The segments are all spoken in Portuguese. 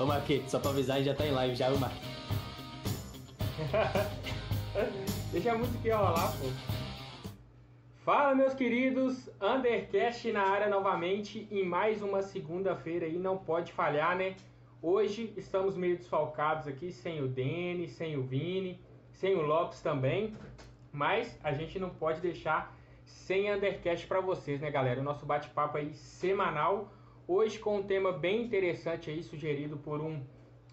Ô Marquete, só pra avisar, a gente já tá em live já, viu, Marquete? Deixa a música rolar, pô. Fala, meus queridos, Undercast na área novamente em mais uma segunda-feira aí, não pode falhar, né? Hoje estamos meio desfalcados aqui, sem o Denis, sem o Vini, sem o Lopes também, mas a gente não pode deixar sem Undercast para vocês, né, galera? O nosso bate-papo aí semanal, hoje com um tema bem interessante aí, sugerido por um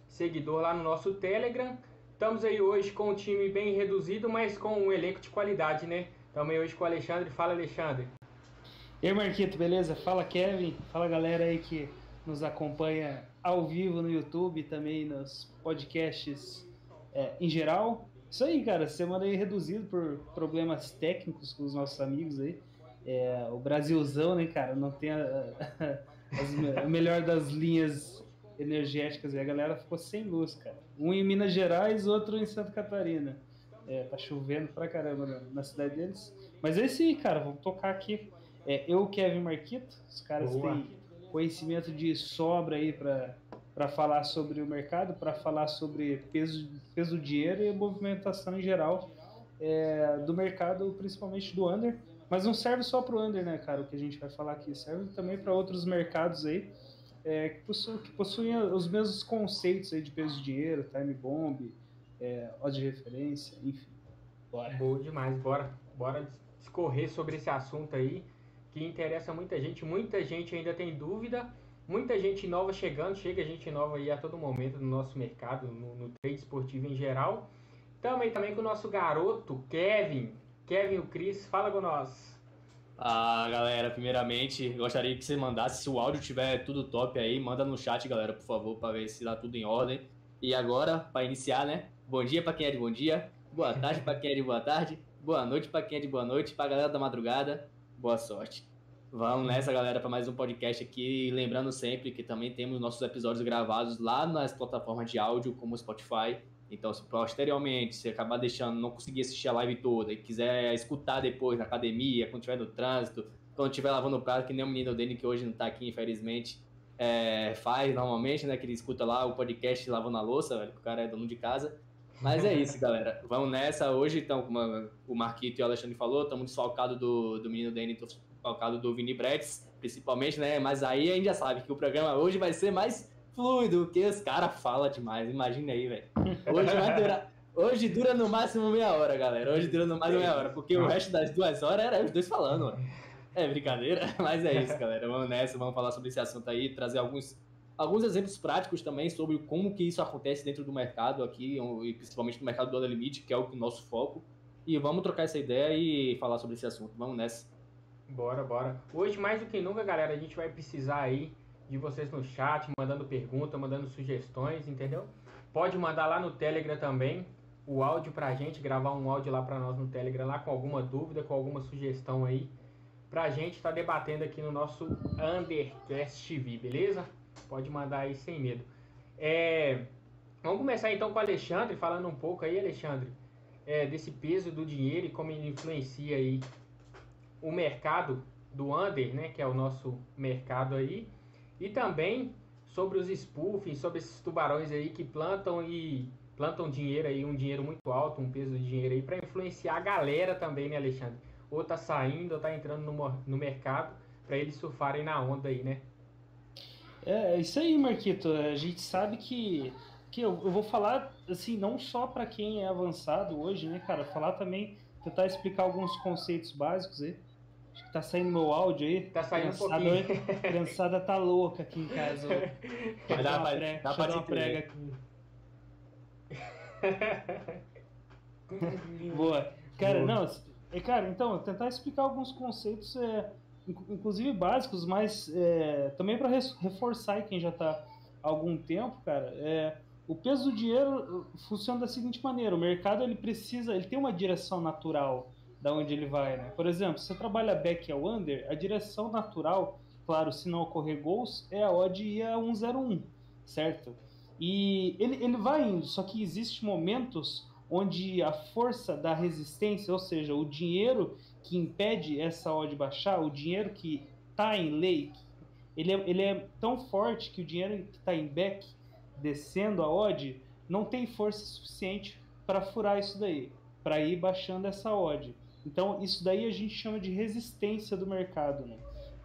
seguidor lá no nosso Telegram. Estamos aí hoje com um time bem reduzido, mas com um elenco de qualidade, né? Aí hoje com o Alexandre. Fala, Alexandre. E aí, Marquito, beleza? Fala, Kevin. Fala, galera aí que nos acompanha ao vivo no YouTube também nos podcasts é, em geral. Isso aí, cara, semana aí reduzido por problemas técnicos com os nossos amigos aí. É, o Brasilzão, né, cara, não tem a, a, a melhor das linhas energéticas e a galera ficou sem luz, cara. Um em Minas Gerais, outro em Santa Catarina. É, tá chovendo pra caramba na, na, cidade deles. Mas é isso aí, cara, vamos tocar aqui. É, eu, Kevin Marquito, os caras Boa. têm conhecimento de sobra aí para para falar sobre o mercado, para falar sobre peso, peso do dinheiro e movimentação em geral é, do mercado, principalmente do under. Mas não serve só para o under, né, cara? O que a gente vai falar aqui serve também para outros mercados aí é, que, possuem, que, possuem, os mesmos conceitos aí de peso de dinheiro, time bomb, é, de referência, enfim. Bora. Boa demais, bora, bora discorrer sobre esse assunto aí que interessa muita gente. Muita gente ainda tem dúvida, muita gente nova chegando, chega gente nova aí a todo momento no nosso mercado, no, no trade esportivo em geral. Também também com o nosso garoto Kevin, Kevin o Cris, fala com nós. Ah, galera, primeiramente, gostaria que você mandasse, se o áudio tiver tudo top aí, manda no chat, galera, por favor, para ver se tá tudo em ordem. E agora, para iniciar, né? Bom dia para quem é de bom dia, boa tarde para quem é de boa tarde, boa noite para quem é de boa noite, para galera da madrugada, boa sorte. Vamos nessa, galera, para mais um podcast aqui. Lembrando sempre que também temos nossos episódios gravados lá nas plataformas de áudio, como o Spotify, então, se posteriormente você acabar deixando, não conseguir assistir a live toda e quiser escutar depois na academia, quando estiver no trânsito, quando estiver lavando o prato, que nem o menino dele que hoje não está aqui, infelizmente, é, faz normalmente, né? Que ele escuta lá o podcast lavando a louça, velho, que o cara é dono de casa. Mas é isso, galera. Vamos nessa hoje, então, como o Marquito e o Alexandre falou, estamos desfalcados do, do menino Danny, desfalcados do Vini Bretes, principalmente, né? Mas aí a gente já sabe que o programa hoje vai ser mais fluido, que os caras falam demais. Imagina aí, velho. Hoje vai durar. Hoje dura no máximo meia hora, galera. Hoje dura no máximo meia hora, porque o resto das duas horas era os dois falando, mano. É brincadeira, mas é isso, galera. Vamos nessa, vamos falar sobre esse assunto aí, trazer alguns, alguns exemplos práticos também sobre como que isso acontece dentro do mercado aqui, e principalmente no mercado do Order Limite, que é o nosso foco. E vamos trocar essa ideia e falar sobre esse assunto. Vamos nessa. Bora, bora. Hoje, mais do que nunca, galera, a gente vai precisar aí de vocês no chat, mandando pergunta, mandando sugestões, entendeu? Pode mandar lá no Telegram também o áudio pra gente, gravar um áudio lá pra nós no Telegram, lá com alguma dúvida, com alguma sugestão aí, pra gente estar tá debatendo aqui no nosso Undercast TV, beleza? Pode mandar aí sem medo. É, vamos começar então com o Alexandre, falando um pouco aí, Alexandre, é, desse peso do dinheiro e como ele influencia aí o mercado do Under, né, que é o nosso mercado aí, e também sobre os spoofing, sobre esses tubarões aí que plantam e plantam dinheiro aí, um dinheiro muito alto, um peso de dinheiro aí para influenciar a galera também, né, Alexandre? Ou tá saindo ou tá entrando no, no mercado para eles surfarem na onda aí, né? É, é isso aí, Marquito. A gente sabe que que eu, eu vou falar assim, não só para quem é avançado hoje, né, cara, falar também tentar explicar alguns conceitos básicos aí. Acho que tá saindo meu áudio aí. Tá saindo criançada, um pouquinho. A criançada tá louca aqui em casa. Vai dar, uma, prega, dá pra uma prega aqui. Boa. Cara, Boa. não, é, cara, então, tentar explicar alguns conceitos, é, inclusive básicos, mas é, também para reforçar quem já está há algum tempo, cara, é, o peso do dinheiro funciona da seguinte maneira: o mercado ele precisa, ele tem uma direção natural da onde ele vai, né? Por exemplo, se você trabalha back ao under, a direção natural, claro, se não ocorrer gols, é a odd ir a 101, certo? E ele, ele vai indo, só que existem momentos onde a força da resistência, ou seja, o dinheiro que impede essa odd baixar, o dinheiro que está em lei, ele é, ele é tão forte que o dinheiro que está em back descendo a odd, não tem força suficiente para furar isso daí, para ir baixando essa odd. Então, isso daí a gente chama de resistência do mercado. Né?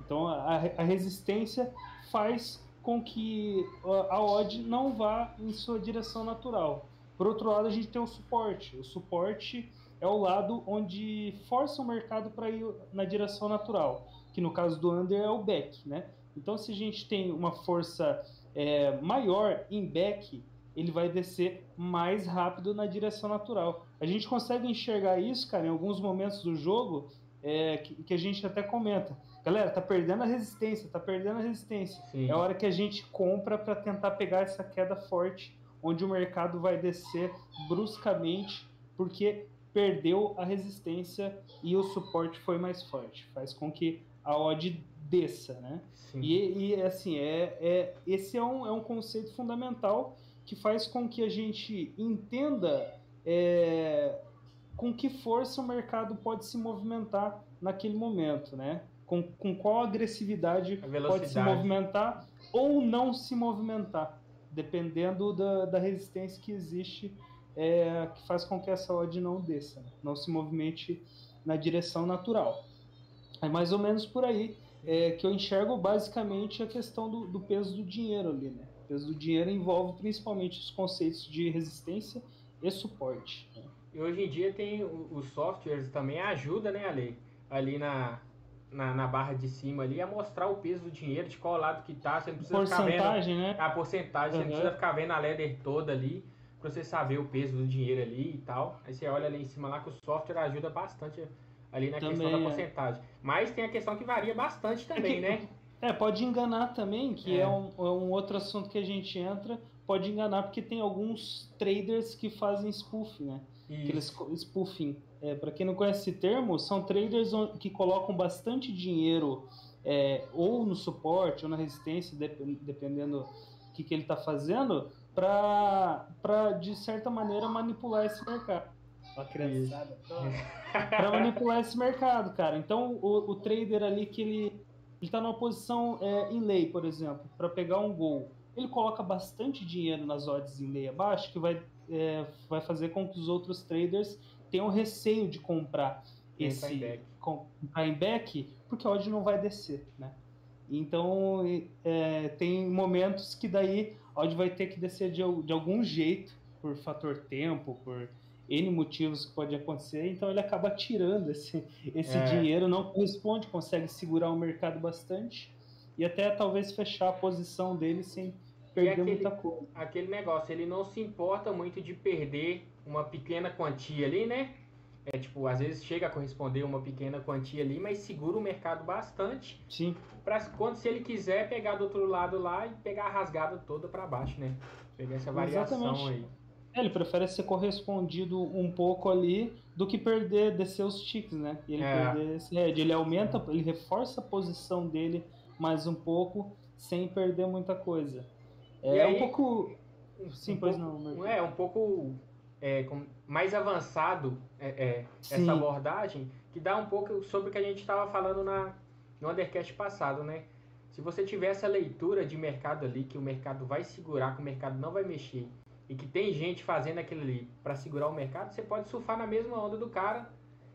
Então, a, a resistência faz com que a odd não vá em sua direção natural. Por outro lado, a gente tem o suporte. O suporte é o lado onde força o mercado para ir na direção natural, que no caso do under é o back, né? Então, se a gente tem uma força é, maior em back, ele vai descer mais rápido na direção natural. A gente consegue enxergar isso, cara, em alguns momentos do jogo é, que, que, a gente até comenta. Galera, tá perdendo a resistência, tá perdendo a resistência. Sim. É a hora que a gente compra para tentar pegar essa queda forte, onde o mercado vai descer bruscamente, porque perdeu a resistência e o suporte foi mais forte. Faz com que a odd desça, né? E, e, assim, é, é, esse é um, é um conceito fundamental que faz com que a gente entenda é, com que força o mercado pode se movimentar naquele momento, né? Com, com qual agressividade pode se movimentar ou não se movimentar, dependendo da, da resistência que existe, é, que faz com que essa odd não desça, né? não se movimente na direção natural. É mais ou menos por aí é, que eu enxergo basicamente a questão do, do, peso do dinheiro ali, né? O peso do dinheiro envolve principalmente os conceitos de resistência e suporte. Né? E hoje em dia tem os softwares também ajuda, né, Ali? Ali na, na, na, barra de cima ali a mostrar o peso do dinheiro, de qual lado que tá. Você não precisa porcentagem, ficar vendo né? a porcentagem, uhum. você não precisa ficar vendo a ladder toda ali para você saber o peso do dinheiro ali e tal. Aí você olha ali em cima lá que o software ajuda bastante ali na também, questão da é. porcentagem. Mas tem a questão que varia bastante também, é que, né? É, pode enganar também, que é. é, um, é um outro assunto que a gente entra. Pode enganar porque tem alguns traders que fazem spoof, né? Aqueles spoofing. É, para quem não conhece esse termo, são traders que colocam bastante dinheiro é, ou no suporte ou na resistência, dependendo do que, que ele está fazendo, para, de certa maneira, manipular esse mercado. Uma criançada para manipular esse mercado, cara. Então, o, o trader ali que ele está numa posição é, em lei, por exemplo, para pegar um gol, ele coloca bastante dinheiro nas odds em lei abaixo, que vai, é, vai fazer com que os outros traders tenham receio de comprar esse comprar em back, porque a odd não vai descer, né? Então, é, tem momentos que daí a odd vai ter que descer de, de algum jeito, por fator tempo, por N motivos que pode acontecer, então ele acaba tirando esse, esse é. dinheiro, não corresponde, consegue segurar o mercado bastante e até talvez fechar a posição dele sem perder aquele, muita coisa. Aquele negócio, ele não se importa muito de perder uma pequena quantia ali, né? É tipo, às vezes chega a corresponder uma pequena quantia ali, mas segura o mercado bastante. Sim. Para quando se ele quiser pegar do outro lado lá e pegar a rasgada toda para baixo, né? Pegar essa variação Exatamente. aí. É, ele prefere ser correspondido um pouco ali do que perder, descer os ticks, né? E ele é. perder esse head. Ele aumenta, ele reforça a posição dele mais um pouco, sem perder muita coisa. É aí, um pouco. Sim, um pois pouco, não. É, um pouco é, mais avançado é, é essa abordagem, que dá um pouco sobre o que a gente estava falando na, no Undercast passado, né? Se você tiver essa leitura de mercado ali, que o mercado vai segurar, que o mercado não vai mexer, e que tem gente fazendo aquilo ali para segurar o mercado, você pode surfar na mesma onda do cara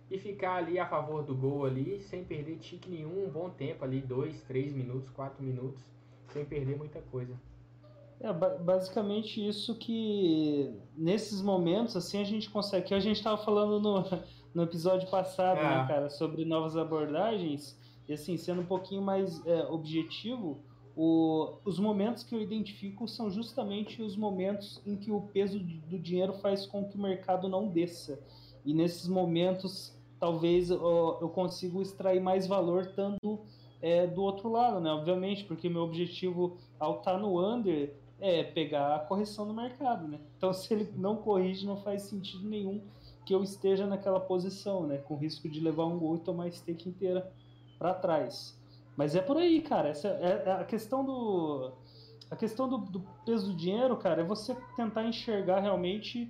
e ficar ali a favor do gol ali, sem perder tique nenhum, um bom tempo ali, dois, três minutos, quatro minutos, sem perder muita coisa. É basicamente isso que nesses momentos assim a gente consegue. Que a gente estava falando no, no episódio passado, né, é. né, cara, sobre novas abordagens e assim sendo um pouquinho mais é, objetivo, o, os momentos que eu identifico são justamente os momentos em que o peso do dinheiro faz com que o mercado não desça. E nesses momentos, talvez eu, eu consiga extrair mais valor estando é, do outro lado, né? Obviamente, porque meu objetivo ao estar tá no under é pegar a correção no mercado, né? Então, se ele não corrige, não faz sentido nenhum que eu esteja naquela posição, né? Com risco de levar um gol e tomar a stake inteira para trás. Mas é por aí, cara. Essa é, é a questão do. A questão do, do, peso do dinheiro, cara, é você tentar enxergar realmente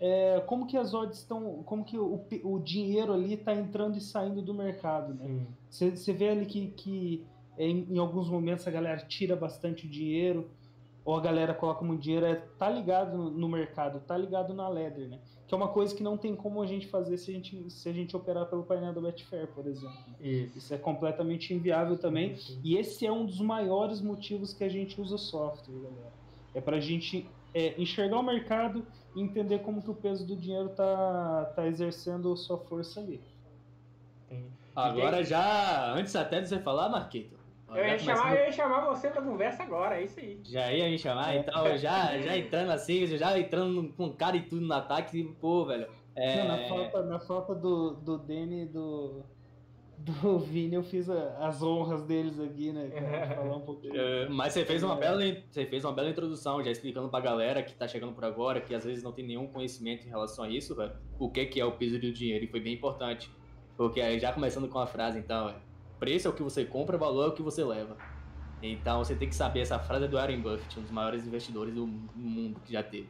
é, como que as odds estão. Como que o, o dinheiro ali está entrando e saindo do mercado, né? Você vê ali que, que em, em, alguns momentos a galera tira bastante dinheiro. ou a galera coloca muito dinheiro, é tá ligado no, no mercado, tá ligado na ladder, né? Que é uma coisa que não tem como a gente fazer se a gente, se a gente operar pelo painel da Betfair, por exemplo. Isso. Isso é completamente inviável também. Sim. E esse é um dos maiores motivos que a gente usa software, galera. É pra gente é, enxergar o mercado e entender como que o peso do dinheiro tá, tá exercendo sua força ali. Entendi. Agora já, antes até de você falar, Marquito. Eu ia, chamar, eu ia chamar você pra conversa agora, é isso aí. Já ia me chamar, então já, já entrando assim, já entrando com cara e tudo no ataque, pô, velho. É, Não, na falta, na falta do, do Danny e do, do Vini, eu fiz a- as honras deles aqui, né? cara? Falar um pouquinho. é, mas você fez uma É. bela, você fez uma bela introdução, já explicando pra galera que tá chegando por agora, que às vezes não tem nenhum conhecimento em relação a isso, o que que é o peso do dinheiro, e foi bem importante. Porque aí já começando com a frase, então, é, preço é o que você compra, valor é o que você leva. Então você tem que saber, essa frase é do Warren Buffett, um dos maiores investidores do mundo que já teve.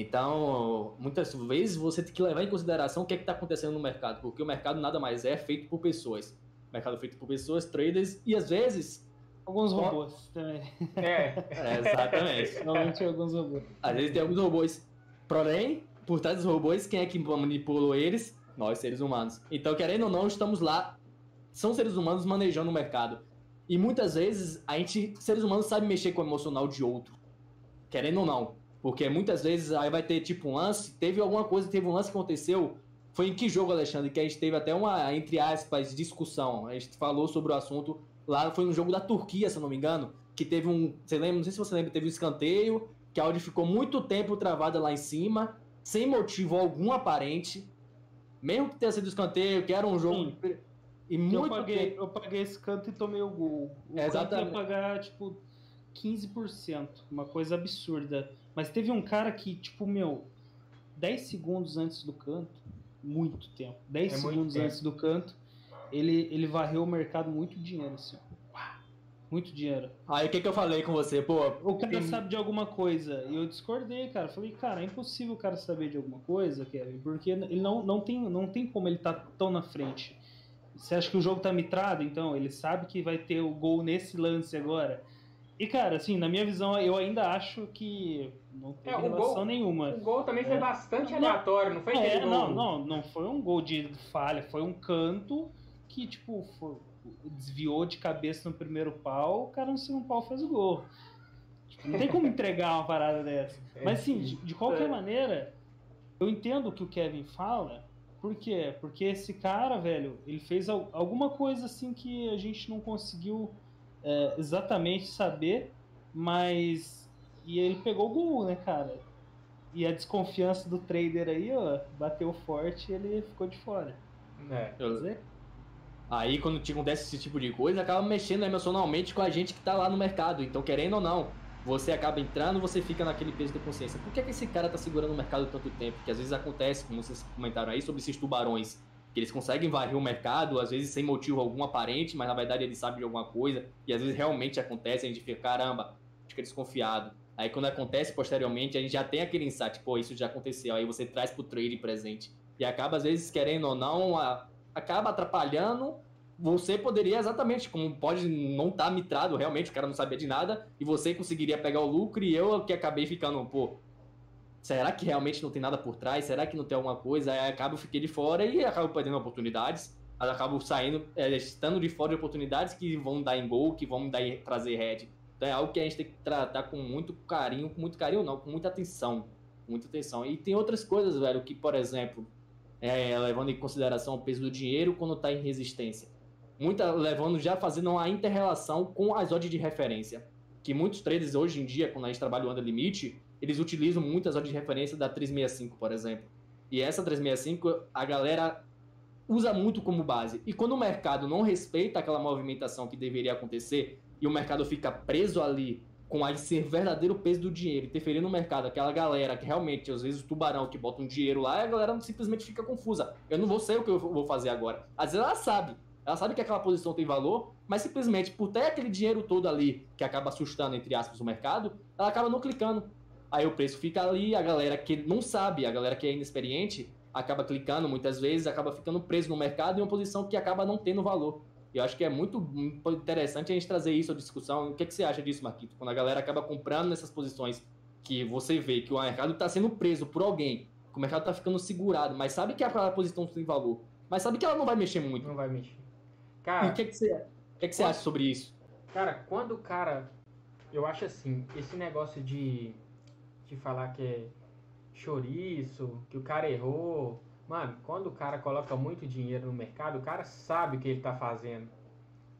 Então, muitas vezes você tem que levar em consideração o que é está acontecendo no mercado, porque o mercado nada mais é feito por pessoas. O mercado é feito por pessoas, traders, e às vezes. Alguns robôs também. É. É, exatamente. Normalmente alguns robôs. Às vezes tem alguns robôs. Porém, por trás dos robôs, quem é que manipulou eles? Nós, seres humanos. Então, querendo ou não, estamos lá. São seres humanos manejando o mercado. E muitas vezes, a gente, seres humanos, sabe mexer com o emocional de outro. Querendo ou não. Porque muitas vezes aí vai ter tipo um lance. Teve alguma coisa, teve um lance que aconteceu. Foi em que jogo, Alexandre? Que a gente teve até uma, entre aspas, discussão. A gente falou sobre o assunto. Lá foi no jogo da Turquia, se eu não me engano. Que teve um. Você lembra? Não sei se você lembra, teve um escanteio. Que a Audi ficou muito tempo travada lá em cima. Sem motivo algum aparente. Mesmo que tenha sido escanteio, que era um jogo. Sim. E Eu muito paguei, tempo. eu paguei esse canto e tomei o gol. O É, exatamente. ia pagar, tipo, 15%. Uma coisa absurda. Mas teve um cara que, tipo, meu, 10 segundos antes do canto, muito tempo. 10 É segundos tempo. antes do canto, ele, ele varreu o mercado muito dinheiro, assim, ó. Muito dinheiro. Aí o que, que eu falei com você? Pô, O cara tem- sabe de alguma coisa. E eu discordei, cara. Falei, cara, é impossível o cara saber de alguma coisa, Kevin, porque ele não, não, tem, não tem como ele tá tão na frente. Você acha que o jogo tá mitrado? Então, ele sabe que vai ter o gol nesse lance agora. E, cara, assim, na minha visão, eu ainda acho que não tem É, relação gol- nenhuma. O gol também foi É. bastante aleatório, não foi É, gol. não, não, não foi um gol de falha, foi um canto que, tipo, foi- desviou de cabeça no primeiro pau, o cara no segundo pau fez o gol. Tipo, não tem como entregar uma parada dessa. É, Mas assim, de, de qualquer É. maneira, eu entendo o que o Kevin fala. Por quê? Porque esse cara, velho, ele fez al- alguma coisa assim que a gente não conseguiu é, exatamente saber, mas. E ele pegou o gol, né, cara? E a desconfiança do trader aí, ó, bateu forte e ele ficou de fora. É. Quer dizer, Aí quando te acontece esse tipo de coisa, acaba mexendo emocionalmente com a gente que tá lá no mercado. Então, querendo ou não, você acaba entrando, você fica naquele peso de consciência. Por que, que esse cara tá segurando o mercado tanto tempo? Que às vezes acontece, como vocês comentaram aí, sobre esses tubarões. Que eles conseguem varrer o mercado, às vezes sem motivo algum aparente, mas na verdade eles sabem de alguma coisa. E às vezes realmente acontece, a gente fica, caramba, fica desconfiado. Aí quando acontece posteriormente, a gente já tem aquele insight, pô, isso já aconteceu. Aí você traz pro trade presente. E acaba, às vezes, querendo ou não, a- acaba atrapalhando. Você poderia exatamente, como pode não estar mitrado, realmente, o cara não sabia de nada, e você conseguiria pegar o lucro e eu que acabei ficando, pô, será que realmente não tem nada por trás? Será que não tem alguma coisa? Aí acabo fiquei de fora e acabo perdendo oportunidades. Aí acabo saindo, é, estando de fora de oportunidades que vão dar em gol, que vão dar em, trazer head. Então é algo que a gente tem que tratar com muito carinho, com muito carinho não, com muita atenção. Muita atenção. E tem outras coisas, velho, que, por exemplo, é, levando em consideração o peso do dinheiro quando está em resistência. Muita levando já fazendo uma inter-relação com as odds de referência. Que muitos traders hoje em dia, quando a gente trabalha o under limite, eles utilizam muitas odds de referência da 365, por exemplo. E essa 365, a galera usa muito como base. E quando o mercado não respeita aquela movimentação que deveria acontecer e o mercado fica preso ali com esse verdadeiro peso do dinheiro, interferindo no mercado, aquela galera que realmente, às vezes, o tubarão que bota um dinheiro lá, a galera simplesmente fica confusa. Eu não vou sei o que eu vou fazer agora. Às vezes ela sabe. Ela sabe que aquela posição tem valor, mas simplesmente por ter aquele dinheiro todo ali que acaba assustando, entre aspas, o mercado, ela acaba não clicando. Aí o preço fica ali, a galera que não sabe, a galera que é inexperiente, acaba clicando muitas vezes, acaba ficando preso no mercado em uma posição que acaba não tendo valor. E eu acho que é muito, interessante a gente trazer isso à discussão. O que, é que você acha disso, Marquito? Quando a galera acaba comprando nessas posições que você vê que o mercado está sendo preso por alguém, que o mercado está ficando segurado, mas sabe que aquela posição tem valor, mas sabe que ela não vai mexer muito. Não vai mexer. Cara, o que, é que você, o que, é que você acha sobre isso? Cara, quando o cara. Eu acho assim, esse negócio de, de falar que é chouriço, que o cara errou. Mano, quando o cara coloca muito dinheiro no mercado, o cara sabe o que ele tá fazendo.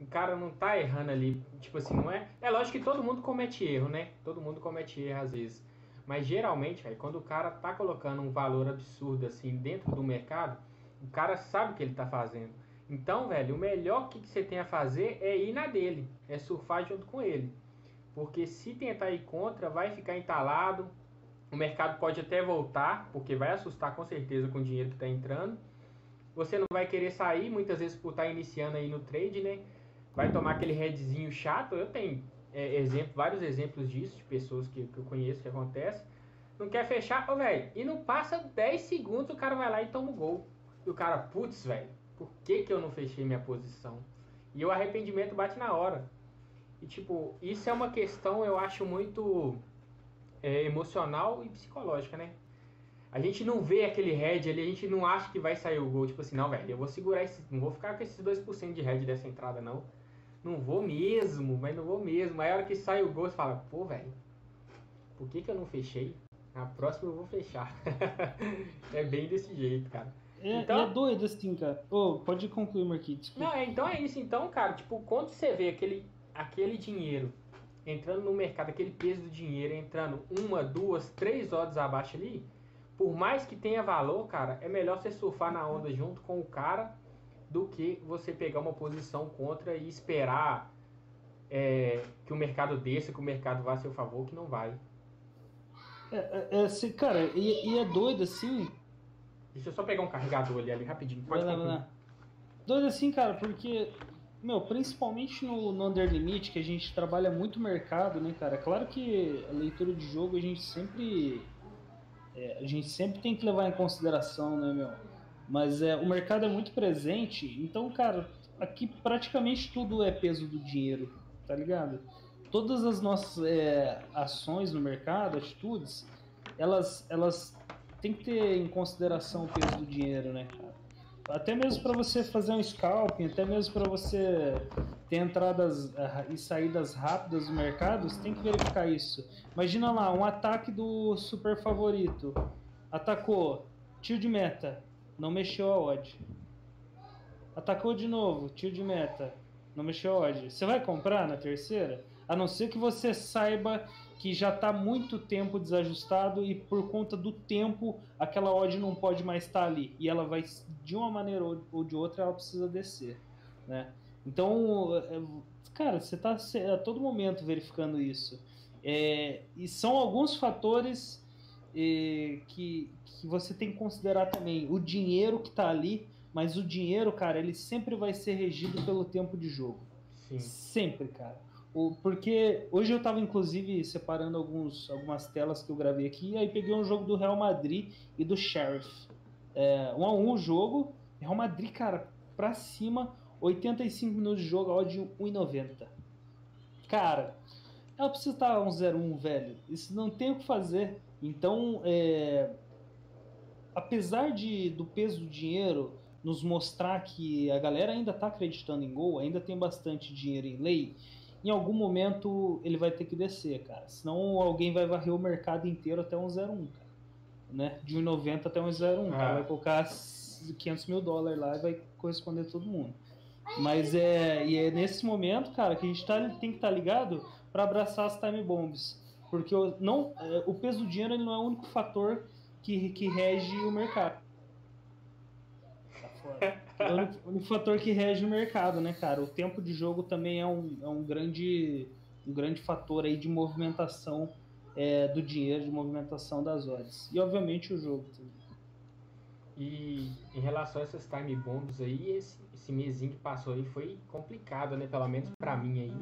O cara não tá errando ali, tipo assim, não é. É lógico que todo mundo comete erro, né? Todo mundo comete erro às vezes. Mas geralmente, véio, quando o cara tá colocando um valor absurdo assim dentro do mercado, o cara sabe o que ele tá fazendo. Então, velho, o melhor que você tem a fazer é ir na dele, é surfar junto com ele. Porque se tentar ir contra, vai ficar entalado. O mercado pode até voltar, porque vai assustar com certeza com o dinheiro que está entrando. Você não vai querer sair, muitas vezes por estar tá iniciando aí no trade, né? Vai tomar aquele headzinho chato. Eu tenho é, exemplo, vários exemplos disso, de pessoas que, que eu conheço que acontece. Não quer fechar, ô velho, e não passa 10 segundos, o cara vai lá e toma o gol. E o cara, putz, velho, por que, que eu não fechei minha posição? E o arrependimento bate na hora. E tipo, isso é uma questão, eu acho, muito é, emocional e psicológica, né? A gente não vê aquele head ali, a gente não acha que vai sair o gol. Tipo assim, não, velho, eu vou segurar esse. Não vou ficar com esses 2% de head dessa entrada, não. Não vou mesmo, mas não vou mesmo. Aí a hora que sai o gol, você fala, pô, velho, por que, que eu não fechei? Na próxima eu vou fechar. é bem desse jeito, cara. É, então, é doido assim, cara. Oh, pode concluir, Marquinhos. Não, é, então é isso. Então, cara, tipo, quando você vê aquele, aquele dinheiro entrando no mercado, aquele peso do dinheiro entrando uma, duas, três odds abaixo ali, por mais que tenha valor, cara, é melhor você surfar na onda junto com o cara do que você pegar uma posição contra e esperar é, que o mercado desça, que o mercado vá a seu favor, que não vai. É, é, é cara, e, e, é doido assim, Deixa eu só pegar um carregador ali, ali rapidinho. Pode vai lá, Doido assim, cara, porque, meu, principalmente no, no Under Limit, que a gente trabalha muito mercado, né, cara? Claro que a leitura de jogo a gente sempre. É, a gente sempre tem que levar em consideração, né, meu? Mas é, o mercado é muito presente, então, cara, aqui praticamente tudo é peso do dinheiro, tá ligado? Todas as nossas é, ações no mercado, atitudes, elas, elas tem que ter em consideração o peso do dinheiro, né, cara? Até mesmo para você fazer um scalping, até mesmo para você ter entradas eh, e saídas rápidas no mercado, você tem que verificar isso. Imagina lá, um ataque do super favorito. Atacou, tiro de meta, não mexeu a odd. Atacou de novo, tiro de meta, não mexeu a odd. Você vai comprar na terceira? A não ser que você saiba que já está muito tempo desajustado e por conta do tempo aquela odd não pode mais estar tá ali e ela vai de uma maneira ou de outra ela precisa descer, né? Então, é, cara, você está a todo momento verificando isso é, e são alguns fatores é, que, que você tem que considerar também o dinheiro que está ali, mas o dinheiro, cara, ele sempre vai ser regido pelo tempo de jogo, Sim. sempre, cara. Porque hoje eu estava inclusive separando alguns, algumas telas que eu gravei aqui, e aí peguei um jogo do Real Madrid e do Sheriff. É, um a um o jogo, Real Madrid, cara, pra cima, 85 minutos de jogo, odd 1,90. Cara, ela precisa estar um 0-1, velho. Isso não tem o que fazer. Então, é, apesar de, do peso do dinheiro nos mostrar que a galera ainda está acreditando em gol, ainda tem bastante dinheiro em lei, em algum momento ele vai ter que descer, cara. Senão alguém vai varrer o mercado inteiro até um 0,1, cara. Né? De 1,90 até um 0,1. Ah. Vai colocar 500 mil dólares lá e vai corresponder a todo mundo. Mas é, e é nesse momento, cara, que a gente tá, tem que estar tá ligado para abraçar as time bombs. Porque o, não, é, o peso do dinheiro ele não é o único fator que, que rege o mercado. É único fator que rege o mercado, né, cara? O tempo de jogo também é um, é um, grande, um grande fator aí de movimentação é, do dinheiro, de movimentação das odds. E, obviamente, o jogo também. E em relação a essas time bombs aí, esse, esse mêsinho que passou aí foi complicado, né? Pelo menos para mim aí.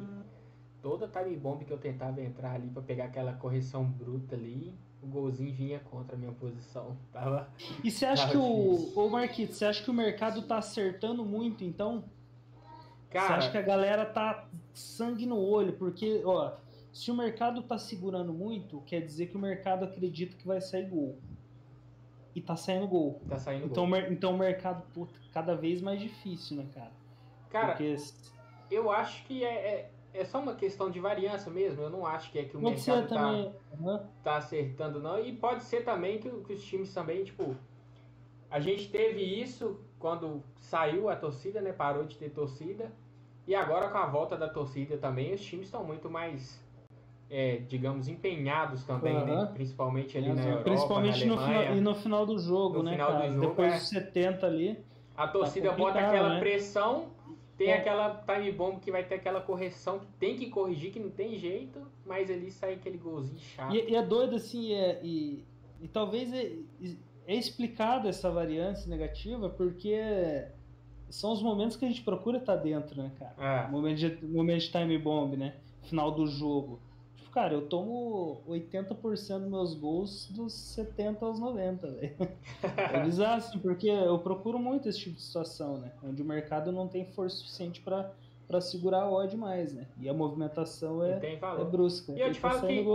Toda time bomb que eu tentava entrar ali para pegar aquela correção bruta ali, o golzinho vinha contra a minha posição. Tava, e você acha que o. Ô Marquito, você acha que o mercado tá acertando muito então? Cara, Você acha que a galera tá sangue no olho? Porque, ó, se o mercado tá segurando muito, quer dizer que o mercado acredita que vai sair gol. E tá saindo gol. Tá saindo então, gol. Então o mercado, puta, cada vez mais difícil, né, cara? Cara, Porque... eu acho que é, é, é, só uma questão de variância mesmo. Eu não acho que é que o pode mercado tá, uhum. tá acertando, não. E pode ser também que, que os times também, tipo. A gente teve isso quando saiu a torcida, né? Parou de ter torcida. E agora com a volta da torcida também, os times estão muito mais é, digamos, empenhados também, uhum. né? Principalmente ali é, na Europa, Principalmente na no, final, e no final do jogo, no né, final cara? Do jogo, Depois é... dos 70 ali. A torcida tá bota aquela né? pressão, tem é. aquela time bomb que vai ter aquela correção que tem que corrigir, que não tem jeito, mas ali sai aquele golzinho chato. E, e é doido assim, é, e, e talvez é, é explicado essa variância negativa porque são os momentos que a gente procura estar dentro, né, cara? É. Momento, de, momento de time bomb, né? Final do jogo cara, eu tomo 80% dos meus gols dos 70 aos 90, velho. É bizarro, assim, porque eu procuro muito esse tipo de situação, né? Onde o mercado não tem força suficiente para para segurar a odd mais, né? E a movimentação é, é brusca. E eu te, falo que,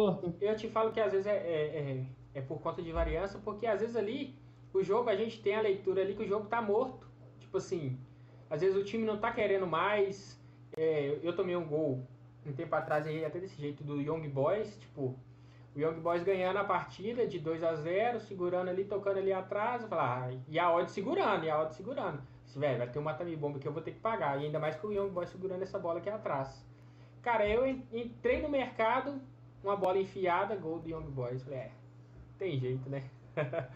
eu te falo que às vezes é, é, é, é, por conta de variância, porque às vezes ali o jogo, a gente tem a leitura ali que o jogo tá morto. Tipo assim, às vezes o time não tá querendo mais. É, eu tomei um gol um tempo atrás aí, até desse jeito, do Young Boys, tipo, o Young Boys ganhando a partida de 2 a 0 segurando ali, tocando ali atrás, falar, ah, e a odd segurando, e a odd segurando. Velho, vai ter uma time bomba que eu vou ter que pagar, e ainda mais com o Young Boys segurando essa bola aqui atrás. Cara, eu entrei no mercado, uma bola enfiada, gol do Young Boys. Falei, é, tem jeito, né?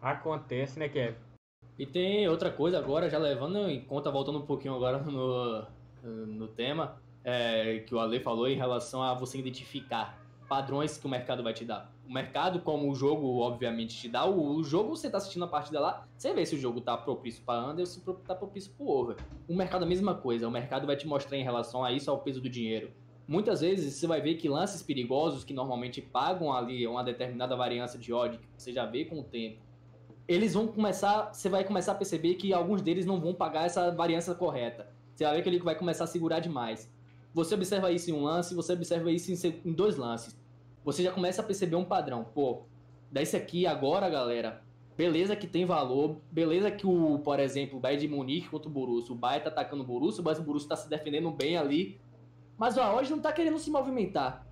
Acontece, né, Kevin? E tem outra coisa agora, já levando em conta, voltando um pouquinho agora no, no tema, é, que o Ale falou em relação a você identificar padrões que o mercado vai te dar. O mercado, como o jogo, obviamente, te dá, o, o jogo você está assistindo a partida lá, você vê se o jogo está propício para under ou se está propício para over. O mercado é a mesma coisa, o mercado vai te mostrar em relação a isso, ao peso do dinheiro. Muitas vezes você vai ver que lances perigosos que normalmente pagam ali uma determinada variância de odd, que você já vê com o tempo, eles vão começar, você vai começar a perceber que alguns deles não vão pagar essa variância correta. Você vai ver que ele vai começar a segurar demais. Você observa isso em um lance, você observa isso em dois lances. Você já começa a perceber um padrão. Pô, desse aqui agora, galera, beleza que tem valor, beleza que o, por exemplo, o Bayern de Munique contra o Borussia, o Bayern tá atacando o Borussia, mas o Borussia tá se defendendo bem ali, mas ó, hoje não tá querendo se movimentar.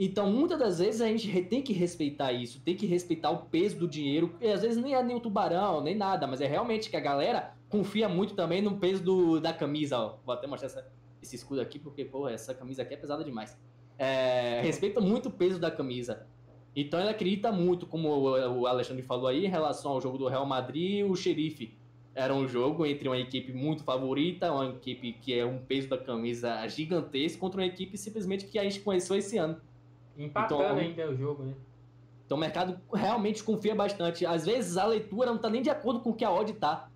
Então, muitas das vezes a gente tem que respeitar isso, tem que respeitar o peso do dinheiro, e às vezes nem é nem o tubarão, nem nada, mas é realmente que a galera confia muito também no peso do, da camisa, ó. Vou até mostrar essa esse escudo aqui, porque, pô, essa camisa aqui é pesada demais. É, respeita muito o peso da camisa. Então ele acredita muito, como o Alexandre falou aí, em relação ao jogo do Real Madrid e o Xerife. Era um jogo entre uma equipe muito favorita, uma equipe que é um peso da camisa gigantesco, contra uma equipe simplesmente que a gente conheceu esse ano. Empatando então, ainda o jogo, né? Então o mercado realmente confia bastante. Às vezes a leitura não está nem de acordo com o que a odd tá.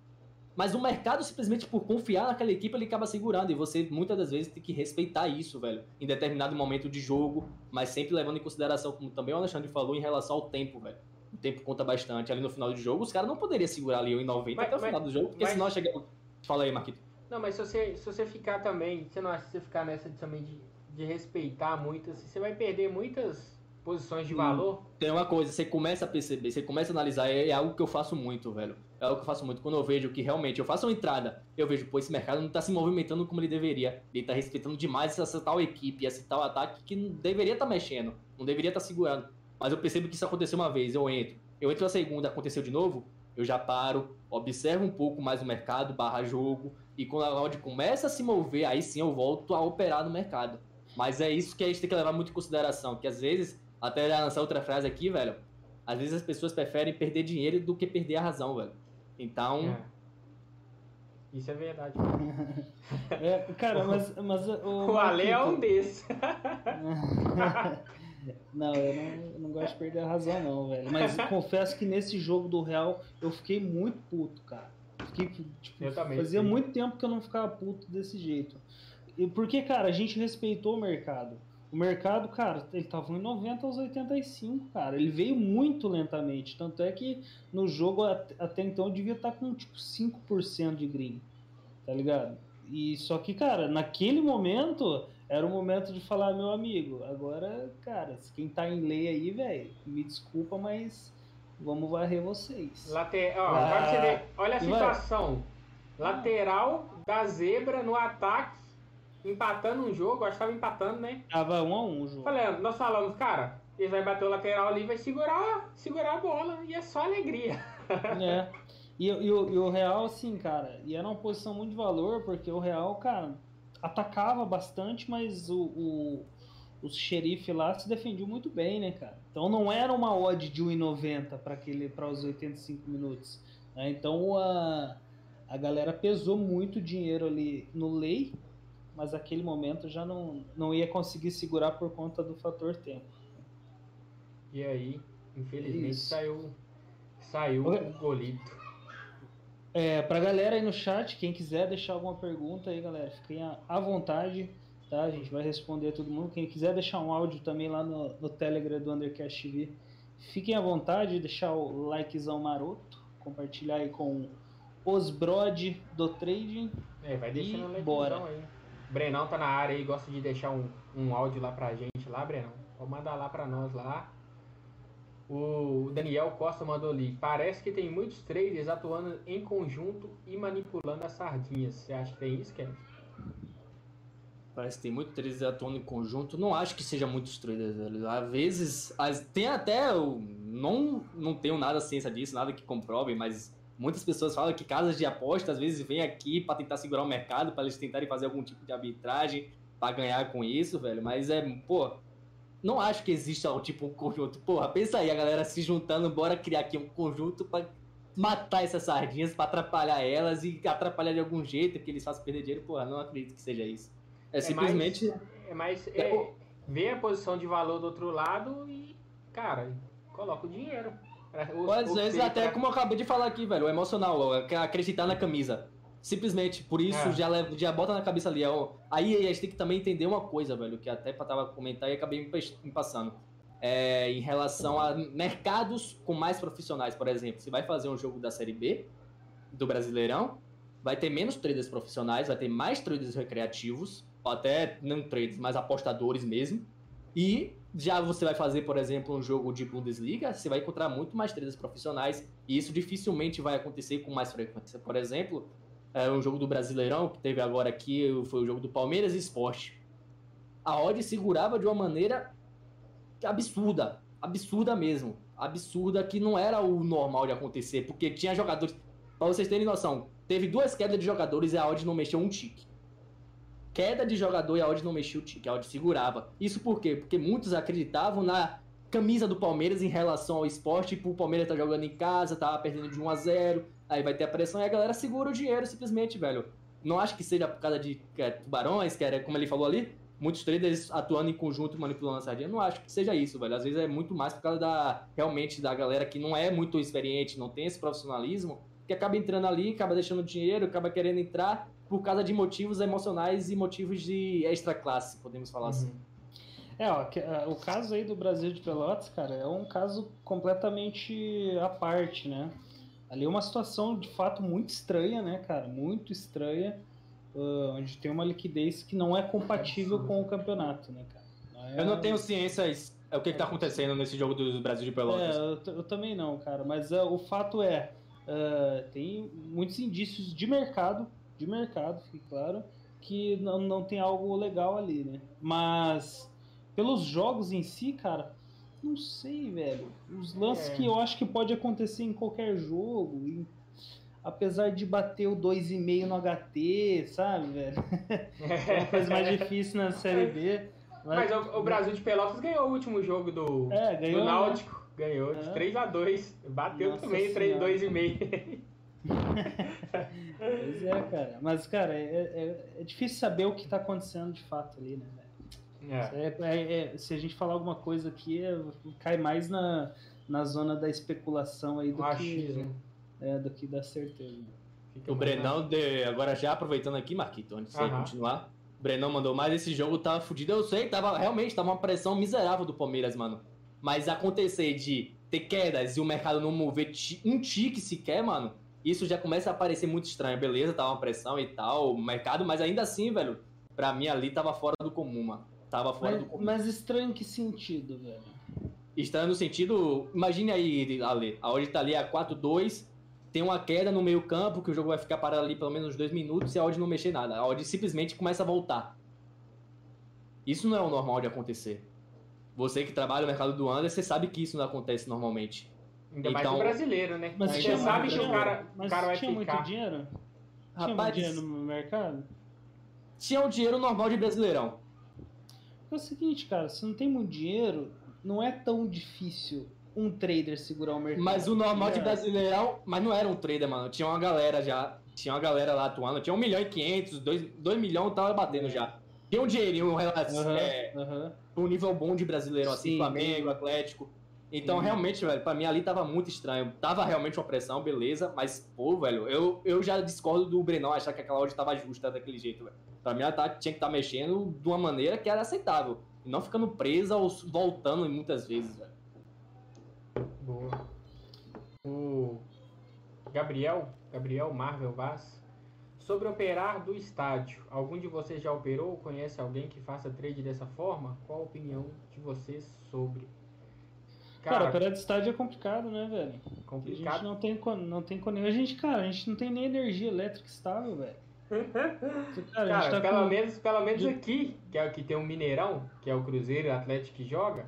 Mas o mercado, simplesmente por confiar naquela equipe, ele acaba segurando. E você, muitas das vezes, tem que respeitar isso, velho. Em determinado momento de jogo, mas sempre levando em consideração, como também o Alexandre falou, em relação ao tempo, velho. O tempo conta bastante. Ali no final do jogo, os caras não poderiam segurar ali em 90 mas, até o mas, final do jogo, porque mas... senão chega. Fala aí, Marquito. Não, mas se você, se você ficar também, você não acha que você ficar nessa também de, de respeitar muito, assim, você vai perder muitas posições de valor. Tem uma coisa, você começa a perceber, você começa a analisar, é, é, algo que eu faço muito, velho. É algo que eu faço muito. Quando eu vejo que realmente eu faço uma entrada, eu vejo, pô, esse mercado não tá se movimentando como ele deveria. Ele tá respeitando demais essa tal equipe, esse tal ataque que não deveria estar tá mexendo, não deveria estar tá segurando. Mas eu percebo que isso aconteceu uma vez, eu entro. Eu entro na segunda, aconteceu de novo, eu já paro, observo um pouco mais o mercado, barra jogo, e quando a odd começa a se mover, aí sim eu volto a operar no mercado. Mas é isso que a gente tem que levar muito em consideração, que às vezes até lançar outra frase aqui, velho. Às vezes as pessoas preferem perder dinheiro do que perder a razão, velho. Então. É. Isso é verdade. é, cara, mas. mas o, o Ale é um desses. não, eu não, eu não gosto de perder a razão, não, velho. Mas confesso que nesse jogo do Real eu fiquei muito puto, cara. Fiquei, tipo, também, fazia sim. muito tempo que eu não ficava puto desse jeito. E porque, cara, a gente respeitou o mercado. O mercado, cara, ele tava em 90 aos 85, cara. Ele veio muito lentamente. Tanto é que no jogo até então devia estar tá com tipo 5% de green. Tá ligado? E só que, cara, naquele momento era o momento de falar, meu amigo, agora, cara, quem tá em lei aí, velho, me desculpa, mas vamos varrer vocês. Late... Ó, ah. Olha a situação. Vai. Lateral da zebra no ataque, empatando um jogo, acho que tava empatando, né? Tava um a um o jogo. Falei, nós falamos, cara, ele vai bater o lateral ali, vai segurar, segurar a bola, e é só alegria. É. E, e, o, e o Real, assim, cara, e era uma posição muito de valor, porque o Real, cara, atacava bastante, mas o, o, o xerife lá se defendia muito bem, né, cara? Então não era uma odd de 1,90 para os 85 minutos. Né? Então a, a galera pesou muito dinheiro ali no lei, mas aquele momento já não, não ia conseguir segurar por conta do fator tempo. E aí, infelizmente, Isso. saiu, saiu o golito. É, pra galera aí no chat, quem quiser deixar alguma pergunta aí, galera, fiquem à vontade, tá? A gente vai responder todo mundo. Quem quiser deixar um áudio também lá no, no Telegram do Undercast TV, fiquem à vontade, deixar o likezão maroto, compartilhar aí com os brod do trading. É, vai deixando um bora. aí. Brenão tá na área aí, gosta de deixar um, um áudio lá pra gente lá, Brenão. Pode mandar lá pra nós lá. O Daniel Costa mandou ali. Parece que tem muitos traders atuando em conjunto e manipulando as sardinhas. Você acha que tem isso, Kevin? Parece que tem muitos traders atuando em conjunto. Não acho que seja muitos traders, velho. Às vezes, as, tem até. Eu não, não tenho nada ciência disso, nada que comprove, mas muitas pessoas falam que casas de aposta às vezes vêm aqui para tentar segurar o mercado, para eles tentarem fazer algum tipo de arbitragem para ganhar com isso, velho. Mas é, pô, não acho que exista um tipo um conjunto. Porra, pensa aí, a galera se juntando, bora criar aqui um conjunto para matar essas sardinhas, para atrapalhar elas e atrapalhar de algum jeito que eles façam perder dinheiro. Porra, não acredito que seja isso. É, é simplesmente. Mais, é mais. É, é, ver a posição de valor do outro lado e, cara, coloca o dinheiro. Às vezes, até como eu acabei de falar aqui, velho, o emocional, acreditar na camisa. Simplesmente, por isso, é. já, leva, já bota na cabeça ali. Ó, aí a gente tem que também entender uma coisa, velho, que até tava comentar e acabei me passando. É, em relação a mercados com mais profissionais, por exemplo, você vai fazer um jogo da Série B, do Brasileirão, vai ter menos traders profissionais, vai ter mais traders recreativos, ou até não traders, mas apostadores mesmo. E já você vai fazer, por exemplo, um jogo de Bundesliga, você vai encontrar muito mais traders profissionais, e isso dificilmente vai acontecer com mais frequência. Por exemplo, é, um jogo do Brasileirão, que teve agora aqui, foi o jogo do Palmeiras e Esporte. A odd segurava de uma maneira absurda, absurda mesmo, absurda que não era o normal de acontecer, porque tinha jogadores, para vocês terem noção, teve duas quedas de jogadores e a odd não mexeu um tique. Queda de jogador e a odd não mexeu o tique, a odd segurava. Isso por quê? Porque muitos acreditavam na camisa do Palmeiras em relação ao esporte, tipo, o Palmeiras tá jogando em casa, tava perdendo de 1 a 0 Aí vai ter a pressão e a galera segura o dinheiro simplesmente, velho. Não acho que seja por causa de é, tubarões, que era como ele falou ali, muitos traders atuando em conjunto manipulando a sardinha. Não acho que seja isso, velho. Às vezes é muito mais por causa da realmente da galera que não é muito experiente, não tem esse profissionalismo, que acaba entrando ali, acaba deixando dinheiro, acaba querendo entrar por causa de motivos emocionais e motivos de extra classe, podemos falar assim. uhum. assim. É, ó, é, o caso aí do Brasil de Pelotas, cara, é um caso completamente à parte, né? Ali é uma situação de fato muito estranha, né, cara? Muito estranha, uh, onde tem uma liquidez que não é compatível com o campeonato, né, cara? Não é... Eu não tenho ciência é o que, está acontecendo nesse jogo do Brasil de Pelotas. É, eu, eu também não, cara. Mas uh, o fato é, uh, tem muitos indícios de mercado, de mercado, fique claro, que não, não tem algo legal ali, né? Mas pelos jogos em si, cara, não sei, velho. Os lances é. que eu acho que pode acontecer em qualquer jogo. E, apesar de bater o 2,5 no HT, sabe, velho? É uma coisa mais difícil na Série B. Mas, mas o, o, Brasil de Pelotas ganhou o último jogo do, é, ganhou, do Náutico. Ganhou de é. 3x2. Bateu Nossa também 3-2,5. pois é, cara. Mas, cara, é, é, é, difícil saber o que tá acontecendo de fato ali, né, velho? É. É, é, se a gente falar alguma coisa aqui, é, cai mais na, na zona da especulação aí do que, é, do que da certeza. Fica o Brenão, de, agora já aproveitando aqui, Marquito, antes de você continuar, o Brenão mandou mais, esse jogo tava fudido, eu sei, tava realmente, tava uma pressão miserável do Palmeiras, mano. Mas acontecer de ter quedas e o mercado não mover um tique sequer, mano, isso já começa a parecer muito estranho. Beleza, tá uma pressão e tal, o mercado, mas ainda assim, velho, pra mim ali tava fora do comum, mano. Tava fora Mas, do comum. mas estranho em que sentido, velho? Estranho no sentido. Imagine aí, Ale, a odd tá ali a 4-2, tem uma queda no meio-campo, que o jogo vai ficar parado ali pelo menos uns dois minutos e a odd não mexer nada. A odd simplesmente começa a voltar. Isso não é o normal de acontecer. Você que trabalha no mercado do under, você sabe que isso não acontece normalmente. Ainda mais Então- o brasileiro, né? Mas você sabe que o cara, o Mas cara vai tinha ficar. muito dinheiro? Tinha muito Rapaz, dinheiro no mercado? tinha o dinheiro normal de brasileirão. É o seguinte, cara, se não tem muito dinheiro, não é tão difícil um trader segurar o mercado. Mas o normal de É. brasileirão, mas não era um trader, mano. Tinha uma galera já. Tinha uma galera lá atuando. Tinha 1 milhão e 500, 2, 2 milhões tava batendo já. Tinha um dinheirinho relativo. Aham, É, aham. um nível bom de brasileiro, assim, Sim, Flamengo. Atlético. Então, Sim. realmente, velho, pra mim ali tava muito estranho. Tava realmente uma pressão, beleza, mas, pô, velho, eu, eu já discordo do Brenão achar que aquela odd tava justa daquele jeito, velho. Pra mim, ela tá- tinha que estar mexendo de uma maneira que era aceitável. E não ficando presa ou voltando muitas vezes, velho. Boa. O Gabriel, Gabriel Marvel Vaz. Sobre operar do estádio, algum de vocês já operou ou conhece alguém que faça trade dessa forma? Qual a opinião de vocês sobre? Cara, Cara, operar de estádio é complicado, né, velho? A gente complicado. não tem, não tem conexão. A gente, cara, a gente não tem nem energia elétrica estável, velho. Cara, Cara, tá pelo, com... menos, pelo menos aqui, que é o que tem um Mineirão, que é o Cruzeiro o Atlético que joga.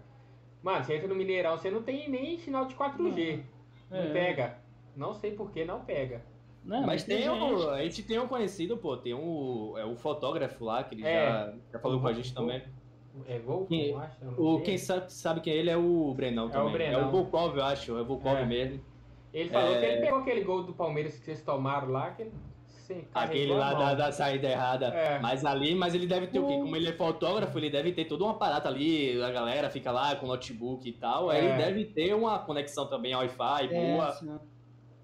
Mano, você entra no Mineirão, você não tem nem sinal de 4G. Não, É. pega. Não sei por que não pega. Não, mas tem gente. um, a gente tem um conhecido, pô, tem um, é o fotógrafo lá, que ele É. já, já falou com a gente também. É Quem- eu acho. eu O, sei. quem sabe, sabe quem é ele é o Brenão É o também. É Brenão. o Volkov, eu acho, é o Volkov É. mesmo. Ele falou É. que ele pegou aquele gol do Palmeiras que vocês tomaram lá, que ele se Aquele lá da, da saída errada. É. Mas ali, mas ele deve ter o quê? Como ele é fotógrafo, ele deve ter todo um aparato ali, a galera fica lá com notebook e tal. Aí É. ele deve ter uma conexão também Wi-Fi É, boa.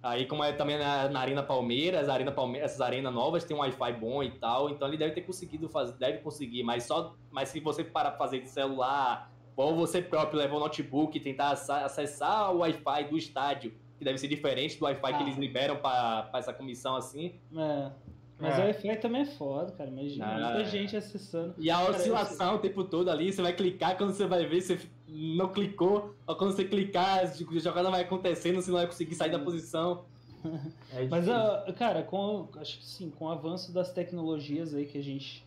Aí, como é também na, na Arena Palmeiras, a Arena Palmeiras, essas arenas novas tem um Wi-Fi bom e tal. Então ele deve ter conseguido fazer, deve conseguir, mas só. Mas se você parar pra fazer de celular, ou você próprio levar o notebook e tentar acessar o Wi-Fi do estádio, que deve ser diferente do Wi-Fi que Ah. eles liberam pra, pra essa comissão assim. é. Mas É. o Wi-Fi também é foda, cara. Imagina Ah, muita é. gente acessando. E a oscilação o tempo todo ali, você vai clicar, quando você vai ver, você não clicou, ou quando você clicar, a jogada vai acontecendo, você não vai conseguir sair da posição. É Mas, ah, cara, com, acho que sim, com o avanço das tecnologias aí que a gente,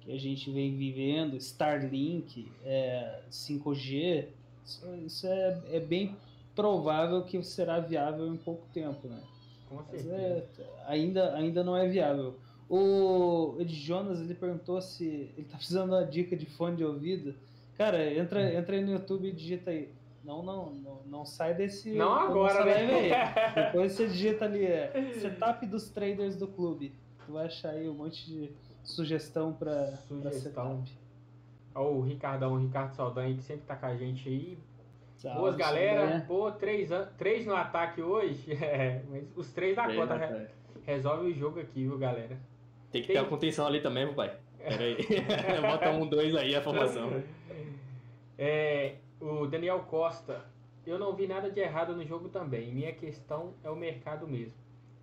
que a gente vem vivendo, Starlink, é, 5G, isso, isso é, é bem provável que será viável em pouco tempo, né? Com Mas certeza. é, ainda, ainda não é viável. O Ed Jonas, ele perguntou se ele tá precisando de uma dica de fone de ouvido. Cara, entra, entra aí no YouTube e digita aí. Não, não, não, não sai desse. Não agora, né? Depois você digita ali, é, setup dos traders do clube. Tu vai achar aí um monte de sugestão pra, pra Sugestão. setup. Ó, o Ricardão, o Ricardo Saldanha, que sempre tá com a gente aí. Salve, Boas, galera. Saldanha. Pô, três, três no ataque hoje. É, mas os três da conta re- resolve o jogo aqui, viu, galera? Tem que Tem- ter a contenção ali também, meu pai. Pera aí. Bota um, dois aí a formação. É, o Daniel Costa. Eu não vi nada de errado no jogo também. Minha questão é o mercado mesmo.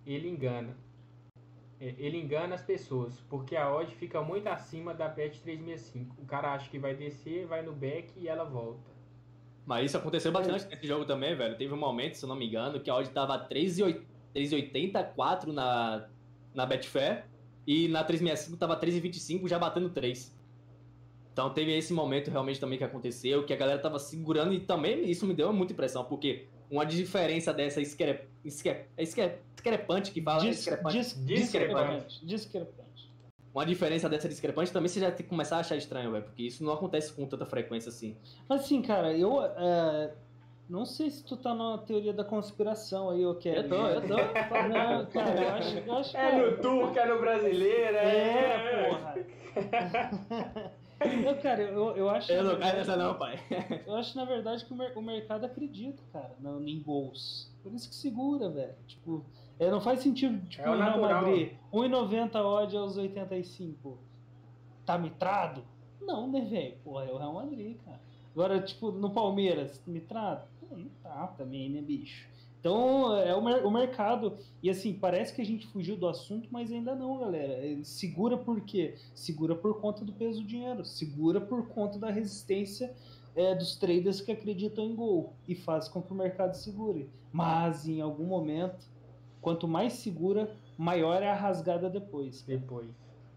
Ele engana. É, Ele engana as pessoas, porque a odd fica muito acima da bet 365. O cara acha que vai descer, vai no back e ela volta. Mas isso aconteceu bastante nesse jogo também, velho. Teve um momento, se eu não me engano, que a odd tava 3,8 3,84 na, na Betfair e na 365 tava 3,25 já batendo 3. Então teve esse momento realmente também que aconteceu, que a galera tava segurando e também isso me deu muita impressão, porque uma diferença dessa esquere, esquere, é esquere, discrepante que fala, Dis- discrepante. dis- Discrepante. discrepante. Discrepante. Uma diferença dessa discrepante também você já tem que começar a achar estranho, velho, porque isso não acontece com tanta frequência assim. Assim, cara, eu é, não sei se tu tá na teoria da conspiração aí, ô Kevin. Eu tô, eu tô. Não, cara, eu acho, eu acho É cara, no turco, é no brasileiro, É, é. porra. Eu, cara, eu, eu acho. Eu não caio verdade- nessa não, pai. Eu acho, na verdade, que o, mer- o mercado acredita, cara, no, em gols. Por isso que segura, velho. Tipo, é, não faz sentido, tipo, É o Real. Madrid, 1,90 odd aos 85. Tá mitrado? Não, né, velho? Porra, é o Real Madrid, cara. Agora, tipo, no Palmeiras, mitrado? Pô, não tá também, né, bicho? Então, é o, mer o, mercado. E assim, parece que a gente fugiu do assunto, mas ainda não, galera. Segura por quê? Segura por conta do peso do dinheiro. Segura por conta da resistência é, dos traders que acreditam em gol. E faz com que o mercado segure. Mas, em algum momento, quanto mais segura, maior é a rasgada depois. Depois.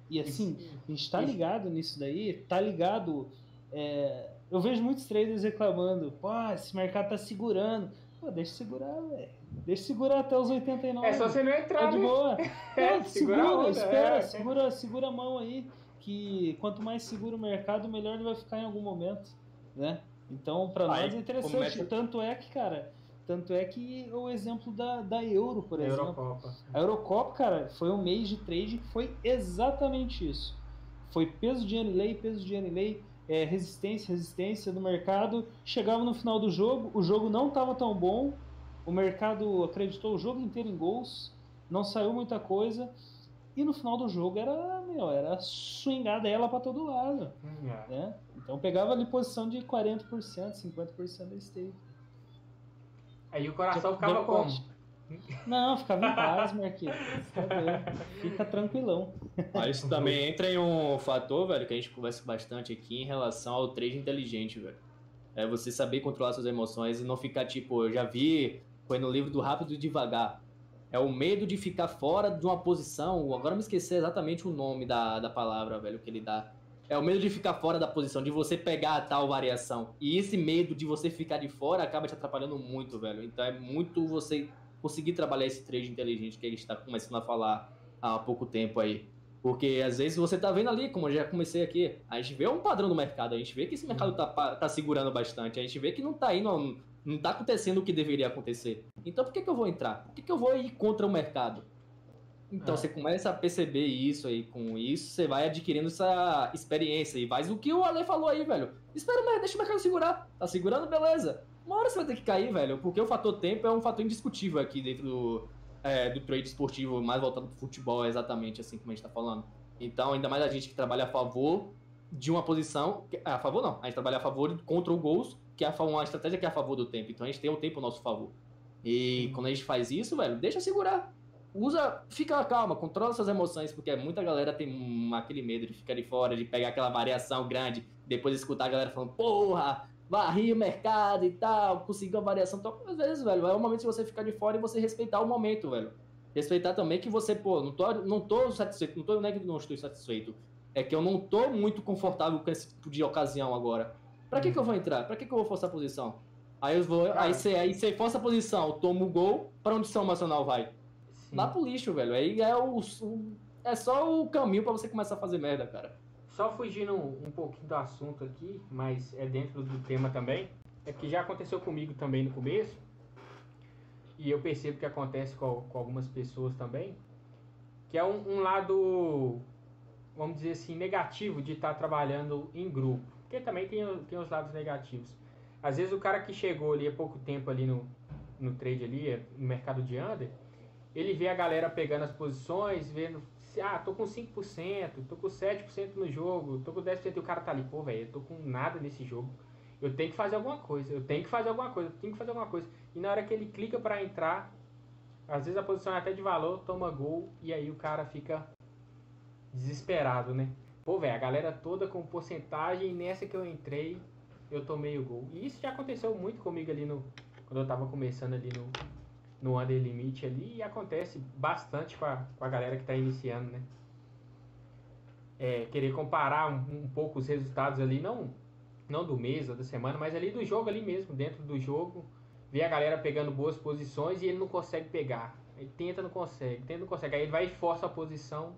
E assim, a gente tá ligado nisso daí, tá ligado. É... Eu vejo muitos traders reclamando, pô, esse mercado tá segurando. Pô, deixa segurar, velho. Deixa segurar até os 89. É só você não entrar, tá de né? boa. É, segura, onda, espera, é. segura, segura a mão aí. Que quanto mais seguro o mercado, melhor ele vai ficar em algum momento, né? Então, para nós é interessante. começa- Tanto é que, cara, tanto é que o exemplo da, da Euro, por exemplo. Eurocopa. A Eurocopa, cara, foi um mês de trade que foi exatamente isso. Foi peso de em lei, peso de lei, é, resistência, resistência do mercado. Chegava no final do jogo, o jogo não estava tão bom, o mercado acreditou o jogo inteiro em gols, não saiu muita coisa. E no final do jogo era, meu, era swingada ela para todo lado, Hum, é. né? Então pegava ali posição de 40%, 50% da stake. Aí o coração Já- ficava já como? Não, ficava em paz, Marquinhos. Fica tranquilão. Mas isso também entra em um fator, velho, que a gente conversa bastante aqui em relação ao trade inteligente, velho. É você saber controlar suas emoções e não ficar tipo, eu já vi, foi no livro do Rápido e Devagar. É o medo de ficar fora de uma posição. Agora me esqueci exatamente o nome da, da palavra, velho, que ele dá. É o medo de ficar fora da posição, de você pegar a tal variação. E esse medo de você ficar de fora acaba te atrapalhando muito, velho. Então é muito você conseguir trabalhar esse trade inteligente que a gente está começando a falar há pouco tempo aí. Porque às vezes você tá vendo ali, como eu já comecei aqui, a gente vê um padrão no mercado, a gente vê que esse mercado tá, tá segurando bastante, a gente vê que não tá indo, não tá acontecendo o que deveria acontecer. Então por que, que eu vou entrar? Por que, que eu vou ir contra o mercado? Então É. você começa a perceber isso aí, com isso você vai adquirindo essa experiência e faz o que o Ale falou aí, velho. Espera, mas deixa o mercado segurar. Tá segurando, beleza. Uma hora você vai ter que cair, velho, porque o fator tempo é um fator indiscutível aqui dentro do, é, do trade esportivo, mais voltado pro futebol, exatamente assim como a gente tá falando. Então, ainda mais a gente que trabalha a favor de uma posição. que- A favor não, a gente trabalha a favor contra o gols, que é uma estratégia que é a favor do tempo. Então a gente tem o tempo a nosso favor. E quando a gente faz isso, velho, deixa segurar. Usa, fica calma, controla suas emoções, porque muita galera tem um- aquele medo de ficar de fora, de pegar aquela variação grande, depois escutar a galera falando, porra, varri o mercado e tal, conseguiu a variação. Então, às vezes, velho, é o momento de você ficar de fora e você respeitar o momento, velho. Respeitar também que você, pô, não tô, não tô satisfeito, não tô, não é que não estou satisfeito. É que eu não tô muito confortável com esse tipo de ocasião agora. Pra que que eu vou entrar? Pra que que eu vou forçar a posição? Aí eu vou, Cara. aí você aí você força a posição, toma o gol, pra onde o seu emocional vai? Sim. Lá pro lixo, velho. Aí é o, o- é só o caminho pra você começar a fazer merda, cara. Só fugindo um pouquinho do assunto aqui, mas é dentro do tema também. É que já aconteceu comigo também no começo. E eu percebo que acontece com, com algumas pessoas também. Que é um, um lado, vamos dizer assim, negativo de estar trabalhando em grupo. Porque também tem, tem os lados negativos. Às vezes o cara que chegou ali há pouco tempo ali no, no trade ali, no mercado de under, ele vê a galera pegando as posições, vendo, ah, tô com 5%, tô com 7% no jogo, tô com 10% e o cara tá ali, pô, velho, eu tô com nada nesse jogo. Eu tenho que fazer alguma coisa, eu tenho que fazer alguma coisa, eu tenho que fazer alguma coisa. E na hora que ele clica pra entrar, às vezes a posição é até de valor, toma gol e aí o cara fica desesperado, né? Pô, velho, a galera toda com porcentagem, nessa que eu entrei, eu tomei o gol. E isso já aconteceu muito comigo ali no. Quando eu tava começando ali no, no under limite ali, e acontece bastante com a, com a galera que tá iniciando, né? É, querer comparar um, um pouco os resultados ali, não, não do mês ou da semana, mas ali do jogo ali mesmo, dentro do jogo, ver a galera pegando boas posições e ele não consegue pegar. Ele tenta, não consegue, tenta, não consegue. Aí ele vai e força a posição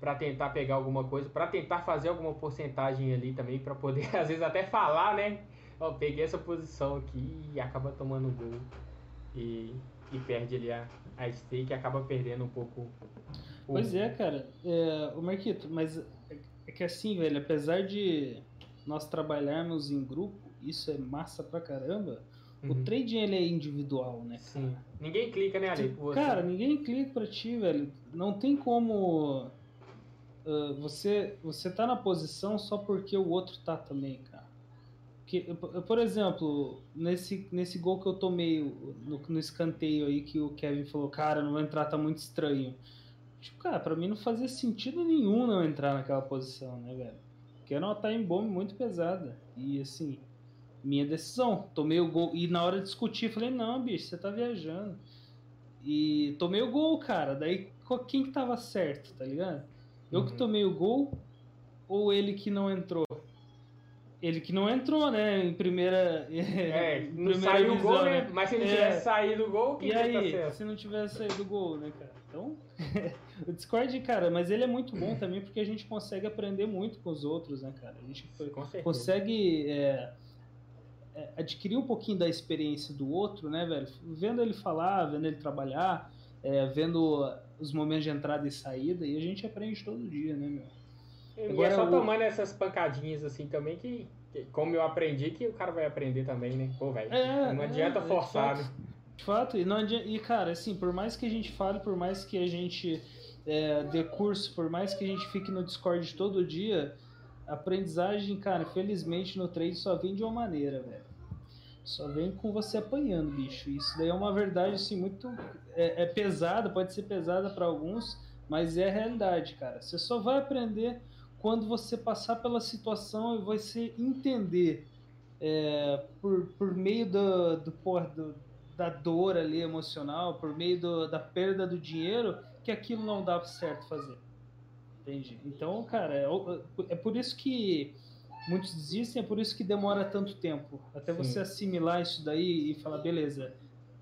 para tentar pegar alguma coisa, para tentar fazer alguma porcentagem ali também, para poder às vezes até falar, né? Ó, peguei essa posição aqui e acaba tomando gol e, e perde ali a, a stake e acaba perdendo um pouco. o- Pois é, cara. É, o Marquito, mas é- que assim, velho, apesar de nós trabalharmos em grupo, isso é massa pra caramba. O Uhum. trade ele é individual, né? Sim. Ninguém clica, né, ali? você. Cara, ninguém clica pra ti, velho. Não tem como ah, você você tá na posição só porque o outro tá também, cara. Porque, por exemplo, nesse, nesse gol que eu tomei no, no escanteio aí que o Kevin falou, cara, não vai entrar, tá muito estranho. Tipo, cara, pra mim não fazia sentido nenhum não entrar naquela posição, né, velho? Porque era uma time bomb muito pesada. E assim, minha decisão. Tomei o gol. E na hora de discutir, falei, não, bicho, você tá viajando. E tomei o gol, cara. Daí quem que tava certo, tá ligado? Eu uhum. que tomei o gol ou ele que não entrou? Ele que não entrou, né? Em primeira. É, em não saiu o gol, né? né? Mas se não é. tivesse saído o gol, que E aí, tá se não tivesse saído o gol, né, cara? Então, o Discord, cara, mas ele é muito bom também porque a gente consegue aprender muito com os outros, né, cara? A gente consegue é, é, adquirir um pouquinho da experiência do outro, né, velho? Vendo ele falar, vendo ele trabalhar, é, vendo os momentos de entrada e saída, e a gente aprende todo dia, né, meu? Agora, e é só tomando essas pancadinhas assim também que, que, como eu aprendi, que o cara vai aprender também, né? Pô, velho, é, não adianta é, forçar, de fato, né? De fato, e, não adianta, e cara, assim, por mais que a gente fale, por mais que a gente é, dê curso, por mais que a gente fique no Discord todo dia, aprendizagem, cara, felizmente no trade só vem de uma maneira, velho. Só vem com você apanhando, bicho. Isso daí é uma verdade, assim, muito. É, é pesada, pode ser pesada para alguns, mas é a realidade, cara. Você só vai aprender quando você passar pela situação e você entender é, por, por meio do, do, do, da dor ali emocional, por meio do, da perda do dinheiro, que aquilo não dá certo fazer. Entende? Então, cara, é, é por isso que muitos desistem, é por isso que demora tanto tempo. Até Sim. você assimilar isso daí e falar, beleza,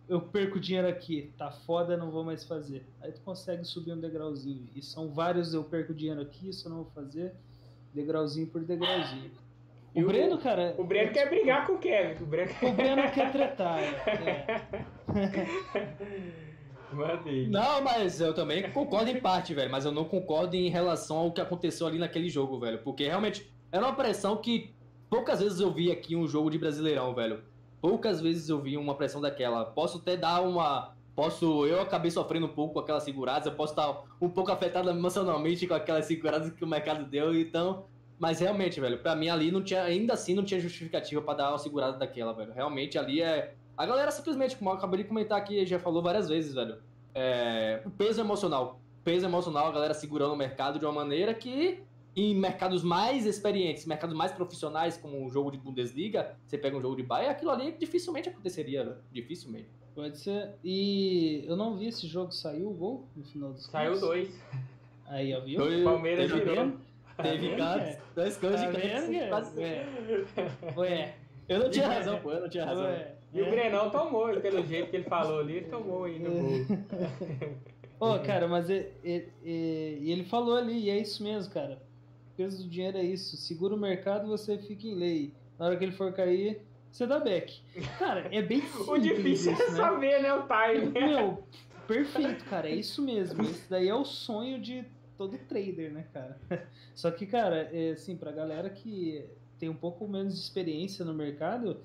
eu perco dinheiro aqui, tá foda, não vou mais fazer. Aí tu consegue subir um degrauzinho. E são vários, eu perco dinheiro aqui, isso eu não vou fazer, degrauzinho por degrauzinho. O, o Breno, cara. O Breno quer brigar com o Kevin. O Breno, o Breno quer tretar. É. Não, mas eu também concordo em parte, velho. Mas eu não concordo em relação ao que aconteceu ali naquele jogo, velho. Porque realmente era uma pressão que poucas vezes eu vi aqui um jogo de Brasileirão, velho. Poucas vezes eu vi uma pressão daquela. Posso até dar uma. Posso. Eu acabei sofrendo um pouco com aquelas seguradas. Eu posso estar um pouco afetado emocionalmente com aquelas seguradas que o mercado deu. Então. Mas realmente, velho, pra mim ali não tinha. Ainda assim não tinha justificativa para dar uma segurada daquela, velho. Realmente ali é. A galera simplesmente, como eu acabei de comentar aqui, já falou várias vezes, velho. É, o peso emocional. Peso emocional, a galera segurando o mercado de uma maneira que em mercados mais experientes, mercados mais profissionais, como um jogo de Bundesliga, você pega um jogo de Bayern, aquilo ali dificilmente aconteceria, né? dificilmente. Pode ser. E eu não vi esse jogo, saiu o gol no final dos Saiu dois. Aí, ó, viu? Dois, Palmeiras teve, virou. Teve tá dois coisas tá de Ué. Ué. Eu não tinha razão, pô, eu não tinha razão. Ué. E o Brenão tomou, pelo jeito que ele falou ali, ele tomou aí no gol. Ô, oh, cara, mas ele, ele, ele, falou ali, e é isso mesmo, cara peso do dinheiro é isso. Segura o mercado você fica em lei. Na hora que ele for cair, você dá back. Cara, é bem simples. o difícil isso, é né? saber, né, o time. Meu, perfeito, cara. É isso mesmo. Esse daí é o sonho de todo trader, né, cara? Só que, cara, é, assim, pra galera que tem um pouco menos de experiência no mercado,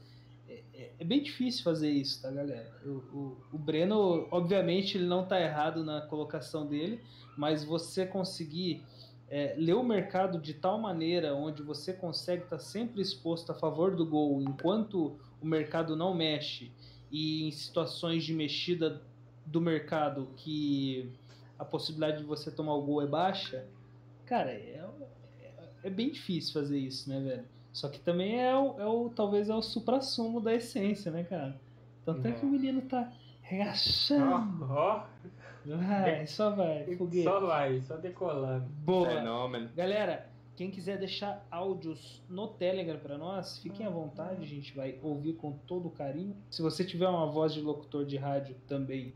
é, é, é bem difícil fazer isso, tá, galera? O, o, o, Breno, obviamente, ele não tá errado na colocação dele, mas você conseguir é, ler o mercado de tal maneira onde você consegue estar tá sempre exposto a favor do gol enquanto o mercado não mexe e em situações de mexida do mercado que a possibilidade de você tomar o gol é baixa, cara, é, é, é bem difícil fazer isso, né, velho? Só que também é o, é o talvez é o supra-sumo da essência, né, cara? Tanto é, que o menino tá reachando. Ó, oh, oh. Vai, só vai, foguete. Só vai, só decolando. Boa. Fenômeno. Galera, quem quiser deixar áudios no Telegram para nós, fiquem à vontade, a gente vai ouvir com todo carinho. Se você tiver uma voz de locutor de rádio também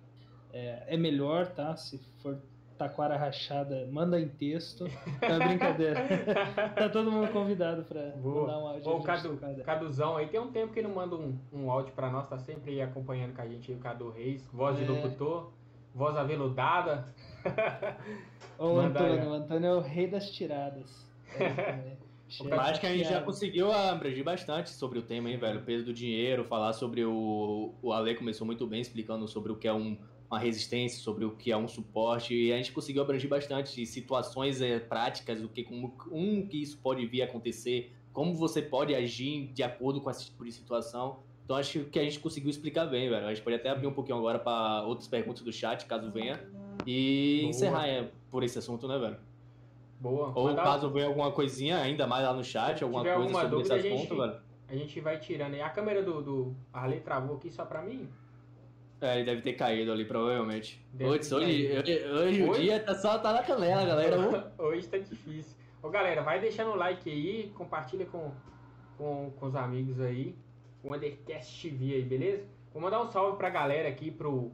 é, é melhor, tá? Se for taquara rachada, manda em texto. Tá brincadeira. tá todo mundo convidado para mandar um áudio. o Cadu, Caduzão aí tem um tempo que não manda um, um áudio para nós, tá sempre aí acompanhando com a gente aí, o Cadu Reis, voz é... de locutor voz aveludada. o Antônio, o Antônio é o rei das tiradas. É, acho que a gente já conseguiu abranger bastante sobre o tema, hein, velho? O peso do dinheiro, falar sobre o. O Ale começou muito bem explicando sobre o que é um, uma resistência, sobre o que é um suporte, e a gente conseguiu abranger bastante situações é, práticas, o que, como um que isso pode vir a acontecer como você pode agir de acordo com esse tipo de situação. Então acho que a gente conseguiu explicar bem, velho. A gente pode até abrir um pouquinho agora para outras perguntas do chat, caso venha. E Boa. encerrar é, por esse assunto, né, velho? Boa. Ou Mandar- caso venha alguma coisinha ainda mais lá no chat, alguma coisa alguma sobre dúvida, esse a gente- assunto, velho. A gente vai tirando aí. A câmera do, do Arley travou aqui só pra mim? É, ele deve ter caído ali, provavelmente. Ter hoje, caído. hoje, hoje o Hoje? dia tá só tá na canela, galera. Hoje tá difícil. Ô galera, vai deixando o like aí, compartilha com, com, com os amigos aí. O Undercast TV aí, beleza? Vou mandar um salve pra galera aqui, pro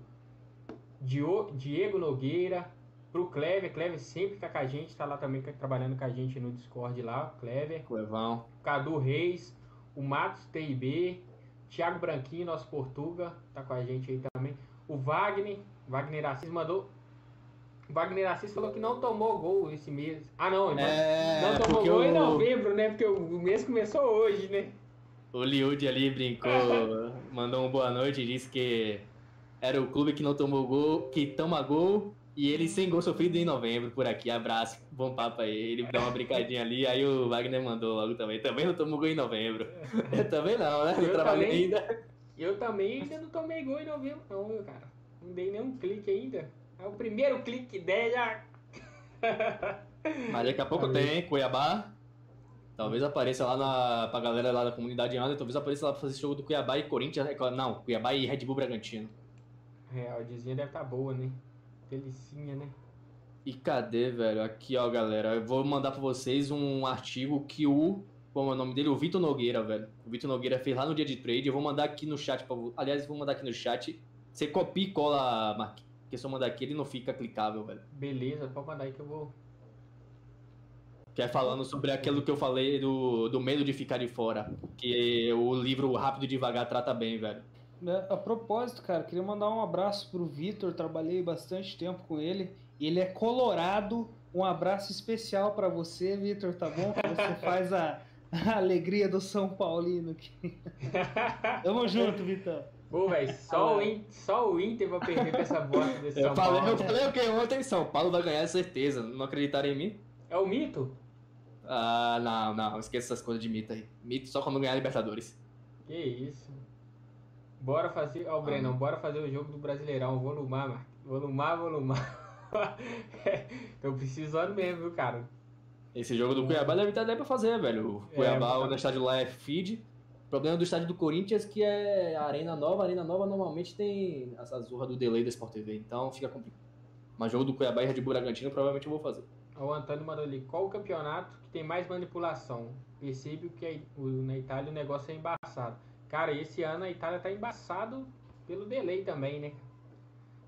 Diego Nogueira, pro Clever. Clever sempre tá com a gente, tá lá também trabalhando com a gente no Discord lá, Clever. Cuevão. Cadu Reis, o Matos TIB, Thiago Branquinho, nosso Portuga, tá com a gente aí também. O Wagner, Wagner Assis mandou. Wagner Assis falou que não tomou gol esse mês. Ah, não, É, não tomou porque gol em novembro, né? Porque o mês começou hoje, né? O Liud ali brincou, mandou uma boa noite e disse que era o clube que não tomou gol, que toma gol, e ele sem gol sofrido em novembro por aqui. Abraço, bom papo aí. Ele deu uma brincadinha ali, aí o Wagner mandou logo também. Também não tomou gol em novembro. Eu também não, né? Não Eu trabalhei também. ainda. Eu também ainda não tomei gol em novembro, não, meu cara. Não dei nenhum clique ainda. É o primeiro clique ideia já. Mas daqui a pouco Valeu. tem Cuiabá. Talvez apareça lá na, pra galera lá da comunidade Under, talvez apareça lá pra fazer esse jogo do Cuiabá e Corinthians. né? Não, Cuiabá e Red Bull Bragantino. É, a oddzinha deve estar boa, né? Delicinha, né? E cadê, velho? Aqui, ó, galera. Eu vou mandar pra vocês um artigo que o. Como é o nome dele? O Vitor Nogueira, velho. O Vitor Nogueira fez lá no dia de trade. Eu vou mandar aqui no chat. Pra... Aliás, vou mandar aqui no chat. Você copia e cola, Mark. Porque se eu mandar aqui, ele não fica clicável, velho. Beleza, pode mandar aí que eu vou. Que é falando sobre aquilo que eu falei do, do medo de ficar de fora. Que o livro Rápido e Devagar trata bem, velho. É, A propósito, cara, queria mandar um abraço pro Vitor, trabalhei bastante tempo com ele. Ele é colorado. Um abraço especial pra você, Vitor, tá bom? Que você faz a, a alegria do São Paulino aqui. Tamo junto, Vitão. Pô, velho, só, o In- só o Inter vai perder pra essa bosta desse Eu São falei, Paulo. eu falei o que ontem? São Paulo vai ganhar, certeza. Não acreditaram em mim? É o mito? Ah, não, não. Esqueça essas coisas de mito aí. Mito só quando ganhar a Libertadores. Que isso. Bora fazer. Ó, o Brenão, bora fazer o jogo do Brasileirão. Volumar, mano. Volumar, volumar. Tô precisando mesmo, viu, cara? Esse jogo do Cuiabá deve estar daí pra fazer, velho. O É, Cuiabá, mas- o estádio lá é feed. O problema do estádio do Corinthians é que é a Arena Nova. A Arena Nova normalmente tem essa zorra do delay da Sport TV, então fica complicado. Mas jogo do Cuiabá e Red Bull Bragantino provavelmente eu vou fazer. O Antônio mandou ali. Qual o campeonato que tem mais manipulação? Percebe que o- na Itália o negócio é embaçado. Cara, esse ano a Itália tá embaçado pelo delay também, né?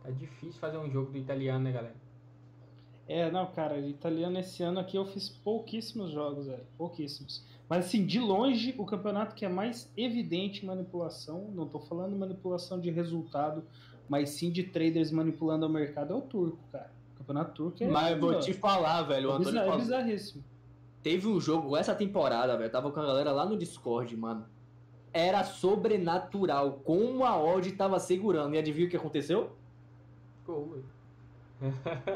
Tá difícil fazer um jogo do italiano, né, galera? É, não, cara, italiano esse ano aqui eu fiz pouquíssimos jogos, velho. Pouquíssimos. Mas assim, de longe, o campeonato que é mais evidente manipulação, não tô falando manipulação de resultado, mas sim de traders manipulando o mercado, é o turco, cara. Campeonato turco é. Mas eu vou te falar, velho. O é, é falou- bizarríssimo. Teve um jogo essa temporada, velho. Tava com a galera lá no Discord, mano. Era sobrenatural. Como a odd tava segurando. E adivinha o que aconteceu? Velho.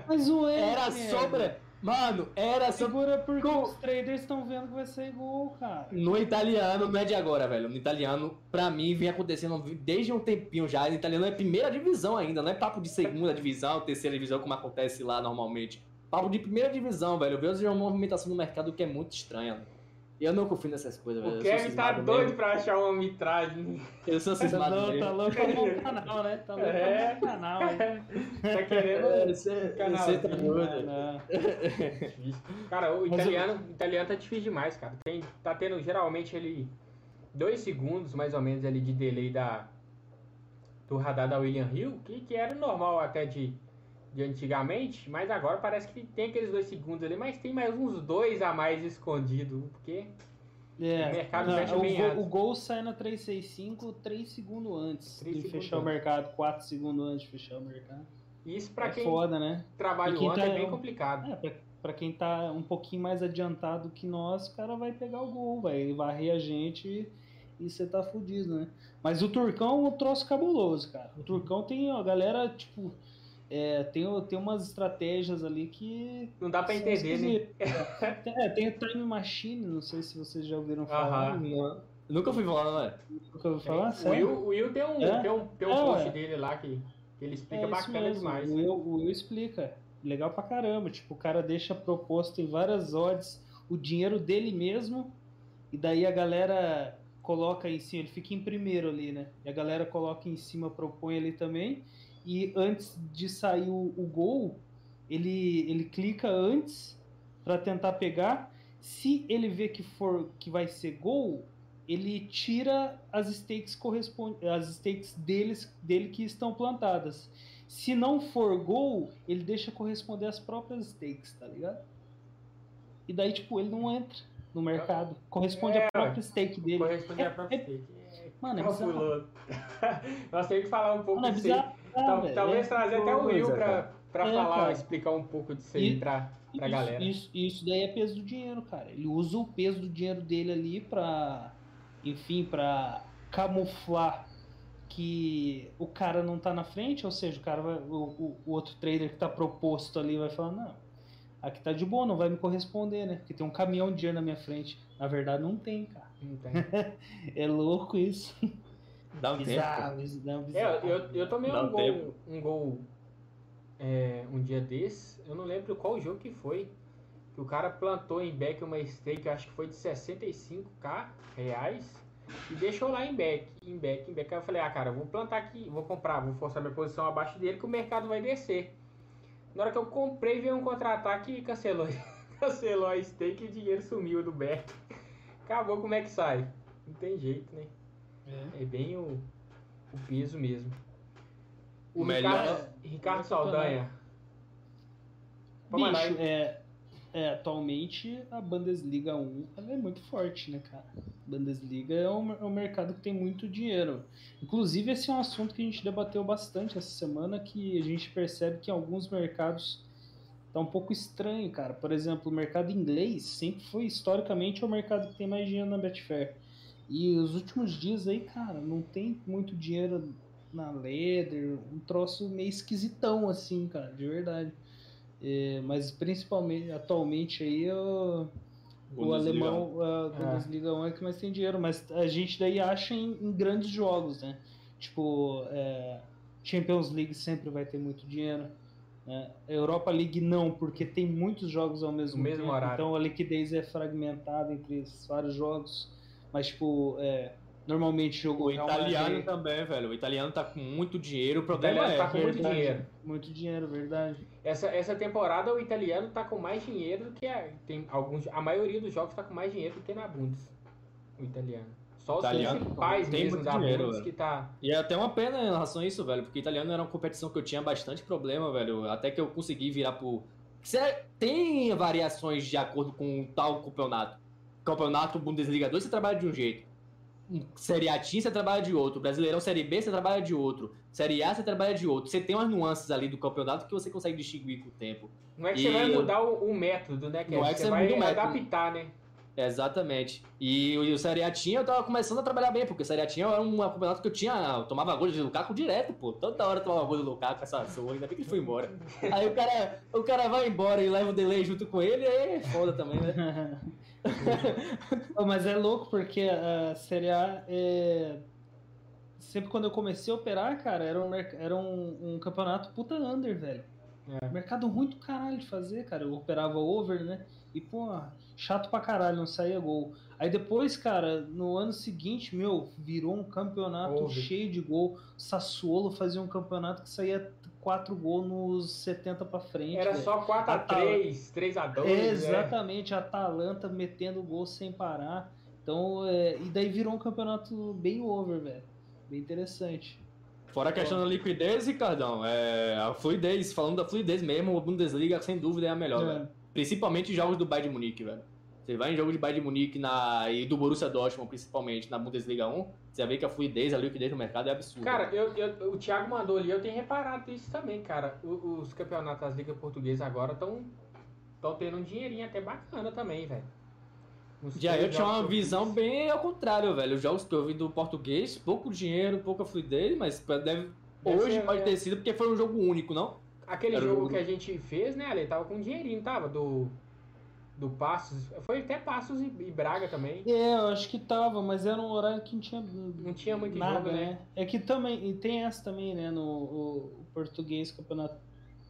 Mas o Era Ever, sobre. Mano, era. Segura porque Com- os traders estão vendo que vai ser gol, cara. No italiano, não é de agora, velho. No italiano, pra mim, vem acontecendo desde um tempinho já. No italiano é primeira divisão ainda, não é papo de segunda divisão, terceira divisão, como acontece lá normalmente. Papo de primeira divisão, velho. Eu vejo uma movimentação no mercado que é muito estranha. E eu não confio nessas coisas, velho. O Kevin tá doido mesmo. pra achar uma mitragem. Eu sou Tá cismado louco, mesmo. tá louco pra montar canal, né? Tá louco É. pra montar aí. Tá querendo. É, Você Canal, você tá doido. Não, Difícil. Cara, o italiano, o italiano tá difícil demais, cara. Tem, tá tendo geralmente ele dois segundos mais ou menos ali de delay da do radar da William Hill, que, que era normal até de, de antigamente, mas agora parece que tem aqueles dois segundos ali, mas tem mais uns dois a mais escondido, porque É, O mercado não, fecha o, bem gol, o gol sai na 365 3 segundos antes Três de segundos fechar o antes. mercado, 4 segundos antes de fechar o mercado. isso pra é quem foda, né? trabalha ontem tá- é bem complicado. É, pra, pra quem tá um pouquinho mais adiantado que nós, o cara vai pegar o gol, vai varrer a gente e você tá fudido, né? Mas o Turcão é um troço cabuloso, cara. O Turcão tem a galera, tipo, é, tem, tem umas estratégias ali que. Não dá pra entender, né? É, tem o Time Machine, não sei se vocês já ouviram falar. Uhum. Nunca fui falar, né? Nunca ouvi falar? É, o, Will, o Will tem um, é? tem um, tem um é, post dele lá que, que ele explica é bacana demais. O Will, o Will explica. Legal pra caramba. Tipo, o cara deixa proposto em várias odds o dinheiro dele mesmo. E daí a galera coloca em cima, ele fica em primeiro ali, né? E a galera coloca em cima, propõe ali também. E antes de sair o, o gol, ele, ele clica antes para tentar pegar. Se ele vê que for que vai ser gol, ele tira as stakes correspondentes, as stakes deles, dele que estão plantadas. Se não for gol, ele deixa corresponder as próprias stakes, tá ligado? E daí, tipo, ele não entra no mercado. Corresponde é, à própria stake dele. Corresponde é, à própria é, stake. Mano, é bizarro. Nós temos que falar um pouco Mano, é bizarro, ah, Talvez trazer até o Will pra, pra é, falar, cara. explicar um pouco disso aí e, pra, pra isso, galera. Isso, isso daí é peso do dinheiro, cara. Ele usa o peso do dinheiro dele ali pra enfim, para camuflar que o cara não tá na frente, ou seja, o cara vai, o, o, o, outro trader que tá proposto ali vai falar, não, aqui tá de boa, não vai me corresponder, né? Porque tem um caminhão de dinheiro na minha frente. Na verdade não tem, cara. É louco isso. Dá um bizarro, tempo. Dá um bizarro. É, eu, eu tomei um gol, um gol é, um dia desse, eu não lembro qual jogo que foi que o cara plantou em back uma stake, acho que foi de 65k reais, e deixou lá em back, em back, em back. Aí eu falei, ah, cara, vou plantar aqui, vou comprar, vou forçar minha posição abaixo dele que o mercado vai descer. Na hora que eu comprei, veio um contra-ataque e cancelou. cancelou a stake e o dinheiro sumiu do back. Acabou, como é que sai? Não tem jeito, né? É, é bem o, o peso mesmo. O Melhor... Ricardo, Ricardo Saldanha. Bicho, é, é, atualmente a Bundesliga 1 ela é muito forte, né, cara? Bundesliga é um, é um mercado que tem muito dinheiro. Inclusive, esse é um assunto que a gente debateu bastante essa semana, que a gente percebe que em alguns mercados tá um pouco estranho, cara. Por exemplo, o mercado inglês sempre foi historicamente o mercado que tem mais dinheiro na Betfair. E os últimos dias aí, cara, não tem muito dinheiro na Leather, um troço meio esquisitão assim, cara, de verdade. É, mas principalmente, atualmente aí o, o alemão, a Bundesliga 1 é. é que mais tem dinheiro, mas a gente daí acha em, em grandes jogos, né? Tipo, é, Champions League sempre vai ter muito dinheiro. Né? Europa League não, porque tem muitos jogos ao mesmo, mesmo tempo, horário. então a liquidez é fragmentada entre vários jogos. Mas, tipo, é, Normalmente jogou o italiano também, velho. O italiano tá com muito dinheiro. O problema o é tá com muito dinheiro. Muito dinheiro, verdade. Essa, essa temporada o italiano tá com mais dinheiro do que a, tem alguns. A maioria dos jogos tá com mais dinheiro do que na Bundes. O italiano. Só italiano, os principais tem mesmo da dinheiro, que tá. E é até uma pena em relação a isso, velho. Porque italiano era uma competição que eu tinha bastante problema, velho. Até que eu consegui virar pro. Tem variações de acordo com tal campeonato. Campeonato Bundesliga 2 você trabalha de um jeito. Série A você trabalha de outro. Brasileirão Série B você trabalha de outro. Série A você trabalha de outro. Você tem umas nuances ali do campeonato que você consegue distinguir com o tempo. Não é que e... você vai mudar o, o método, né? Que não é que você, você vai adaptar, né? Exatamente. E o Série A tinha, eu tava começando a trabalhar bem, porque o Série A tinha era um campeonato que eu tinha. Eu tomava gol de Lukaku direto, pô. Toda hora eu tomava gol de Lukaku, essa zoa, ainda bem que ele foi embora. Aí o cara, o cara vai embora e leva o delay junto com ele, aí é foda também, né? Mas é louco porque a Série A é... Sempre quando eu comecei a operar, cara, era um, era um, um campeonato puta under, velho. É. Mercado ruim do caralho de fazer, cara. Eu operava over, né? E, pô, chato pra caralho, não saía gol. Aí depois, cara, no ano seguinte, meu, virou um campeonato cheio de gol. Sassuolo fazia um campeonato que saía 4 gols nos 70 para frente. Era véio. só 4 a 3, 3 a 2. É, exatamente, a Atalanta metendo gol sem parar. Então, é, e daí virou um campeonato bem over, velho. Bem interessante. Fora a questão da liquidez, Ricardão, é, a fluidez, falando da fluidez mesmo, a Bundesliga sem dúvida é a melhor, é. velho. Principalmente jogos do Bayern de Munique, velho. Você vai em jogo de Bayern de Munique na, e do Borussia Dortmund, principalmente, na Bundesliga 1, você ver que a fluidez, a liquidez do mercado é absurda. Cara, eu, eu, o Thiago mandou ali, eu tenho reparado isso também, cara. O, os campeonatos das ligas portuguesas agora estão tendo um dinheirinho até bacana também, velho. Já eu tinha uma visão bem ao contrário, velho. Os jogos que eu vi do português, pouco dinheiro, pouca fluidez, mas deve, deve hoje ser, pode é. ter sido porque foi um jogo único, não? Aquele jogo jogo- que a gente fez, né, Ale? Tava com um dinheirinho, tava? Do. Do Passos. Foi até Passos e, e Braga também. É, eu acho que tava, mas era um horário que não tinha. Não tinha muito nada, jogo, né? É que também. E tem essa também, né? No o, o português, campeonato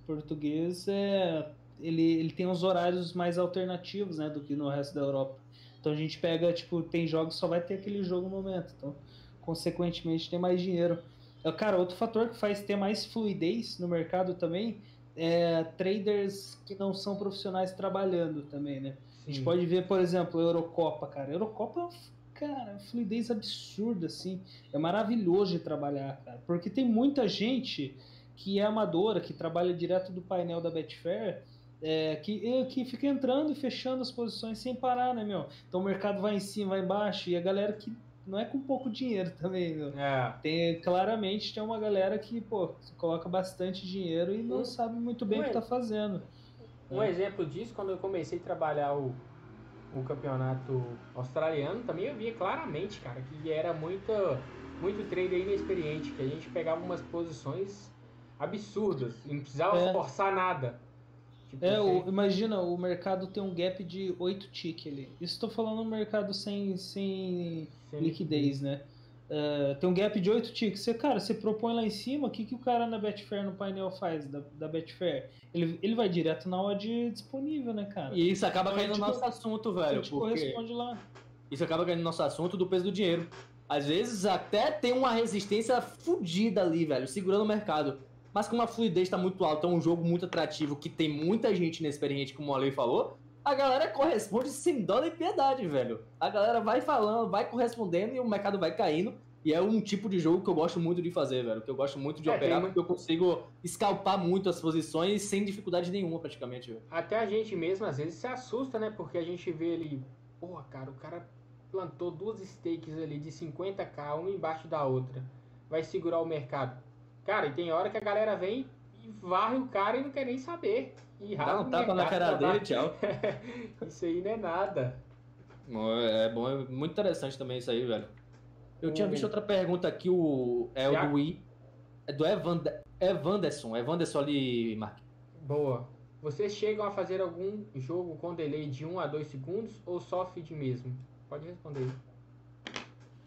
português, é, ele, ele tem uns horários mais alternativos, né? Do que no resto da Europa. Então a gente pega, tipo, tem jogos que só vai ter aquele jogo no momento. Então, consequentemente, tem mais dinheiro. É, Cara, outro fator que faz ter mais fluidez no mercado também é traders que não são profissionais trabalhando também, né? A gente Sim. pode ver, por exemplo, a Eurocopa, cara. A Eurocopa é uma, cara, fluidez absurda, assim. É maravilhoso de trabalhar, cara. Porque tem muita gente que é amadora, que trabalha direto do painel da Betfair, é, que, que fica entrando e fechando as posições sem parar, né, meu? Então o mercado vai em cima, vai embaixo, e a galera que não é com pouco dinheiro também, meu. É. Tem, claramente tem uma galera que, pô, coloca bastante dinheiro e não Um- sabe muito bem o que um- tá fazendo. Um exemplo disso, quando eu comecei a trabalhar o, o campeonato australiano, também eu via claramente, cara, que era muita, muito trader inexperiente, que a gente pegava umas posições absurdas, e não precisava É. forçar nada. Tipo, É, o- você- imagina, o mercado tem um gap de 8 tick ali. Isso estou falando no mercado sem, sem sem liquidez, né? É, tem um gap de 8 ticks. Você, cara, você propõe lá em cima, o que, que o cara na Betfair no painel faz da, da Betfair? Ele, ele vai direto na odd disponível, né, cara? E isso acaba Então, caindo no tipo, nosso assunto, a velho. gente Porque corresponde lá. isso acaba caindo no nosso assunto do peso do dinheiro. Às vezes até tem uma resistência fodida ali, velho, segurando o mercado. Mas com uma fluidez tá muito alta, é um jogo muito atrativo, que tem muita gente inexperiente, como o Ale falou, a galera corresponde sem dó nem piedade, velho. A galera vai falando, vai correspondendo e o mercado vai caindo. E é um tipo de jogo que eu gosto muito de fazer, velho. Que eu gosto muito de É, operar, porque eu consigo escalpar muito as posições sem dificuldade nenhuma, praticamente, velho. Até a gente mesmo às vezes se assusta, né? Porque a gente vê ali, porra, cara, o cara plantou duas stakes ali de 50k, uma embaixo da outra. Vai segurar o mercado. Cara, e tem hora que a galera vem e varre o cara e não quer nem saber. E Dá um tapa na cara dele, tchau. Isso aí não é nada. É bom, é muito interessante também isso aí, velho. Eu tinha visto outra pergunta aqui, o. É o do I. É do Evand... Evanderson. Evanderson ali, Mark. Boa. Vocês chegam a fazer algum jogo com delay de 1 a 2 segundos ou só feed mesmo? Pode responder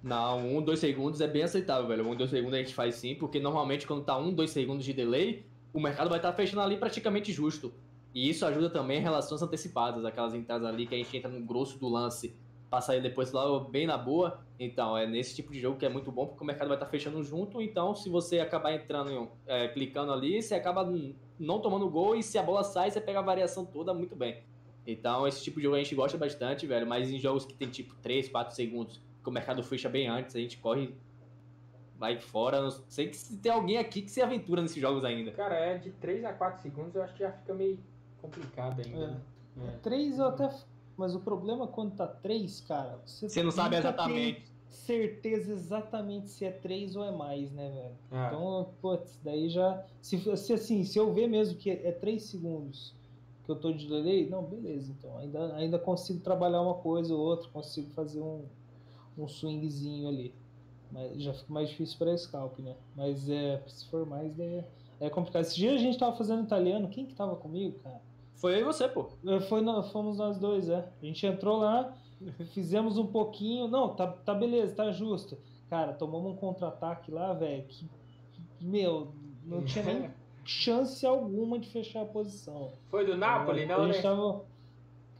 Não, um, dois segundos é bem aceitável, velho. Um, dois segundos a gente faz sim, porque normalmente quando tá um, dois segundos de delay, o mercado vai estar fechando ali praticamente justo. E isso ajuda também em relações antecipadas, aquelas entradas ali que a gente entra no grosso do lance, pra sair depois lá bem na boa. Então, é nesse tipo de jogo que é muito bom, porque o mercado vai estar fechando junto. Então, se você acabar entrando, é, clicando ali, você acaba não tomando gol e se a bola sai, você pega a variação toda muito bem. Então, esse tipo de jogo a gente gosta bastante, velho. Mas em jogos que tem tipo 3, 4 segundos, o mercado fecha bem antes, a gente corre, vai fora. Não sei que se tem alguém aqui que se aventura nesses jogos ainda. Cara, é de 3 a 4 segundos, eu acho que já fica meio complicado ainda. É. né? É. 3 eu até. Mas o problema é quando tá 3, cara. Você, Você não sabe exatamente. tem certeza exatamente se é 3 ou é mais, né, velho? Ah, Então, putz, daí já. Se, se assim, se eu ver mesmo que é 3 segundos que eu tô de delay, não, beleza. Então ainda, ainda consigo trabalhar uma coisa ou outra, consigo fazer um, um swingzinho ali. Mas já fica mais difícil para scalp, né? Mas é, se for mais, é, é complicado. Esse dia a gente tava fazendo italiano, quem que tava comigo, cara? Foi eu e você, pô. É, Foi, fomos nós dois, é. A gente entrou lá, fizemos um pouquinho. Não, tá, tá beleza, tá justo. Cara, tomamos um contra-ataque lá, velho, que, meu, não tinha nem chance alguma de fechar a posição. Foi do Napoli, não, a né? gente tava.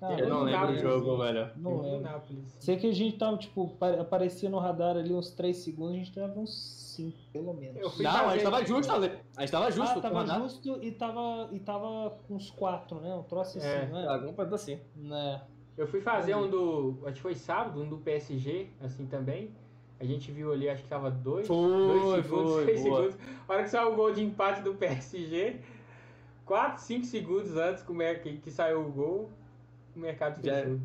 Cara, Eu não lembro do Napoli, jogo, sim. velho. não lembro. Napoli. sim. Sei que a gente tava, tipo, pa- aparecia no radar ali uns 3 segundos, a gente tava uns 5, pelo menos. Não, a gente tava justo, Ale. A gente tava justo. ah, tava o justo e tava, e tava com uns 4, né? Um troço assim, É. não é? Alguma coisa assim. Né. Eu fui fazer um do. Acho que foi sábado, um do PSG, assim também. A gente viu ali, acho que tava dois. Foi, dois segundos, foi, três boa. segundos. A hora que saiu o gol de empate do PSG, 4, 5 segundos antes que, o mer- que, que saiu o gol, o mercado Já- fechou.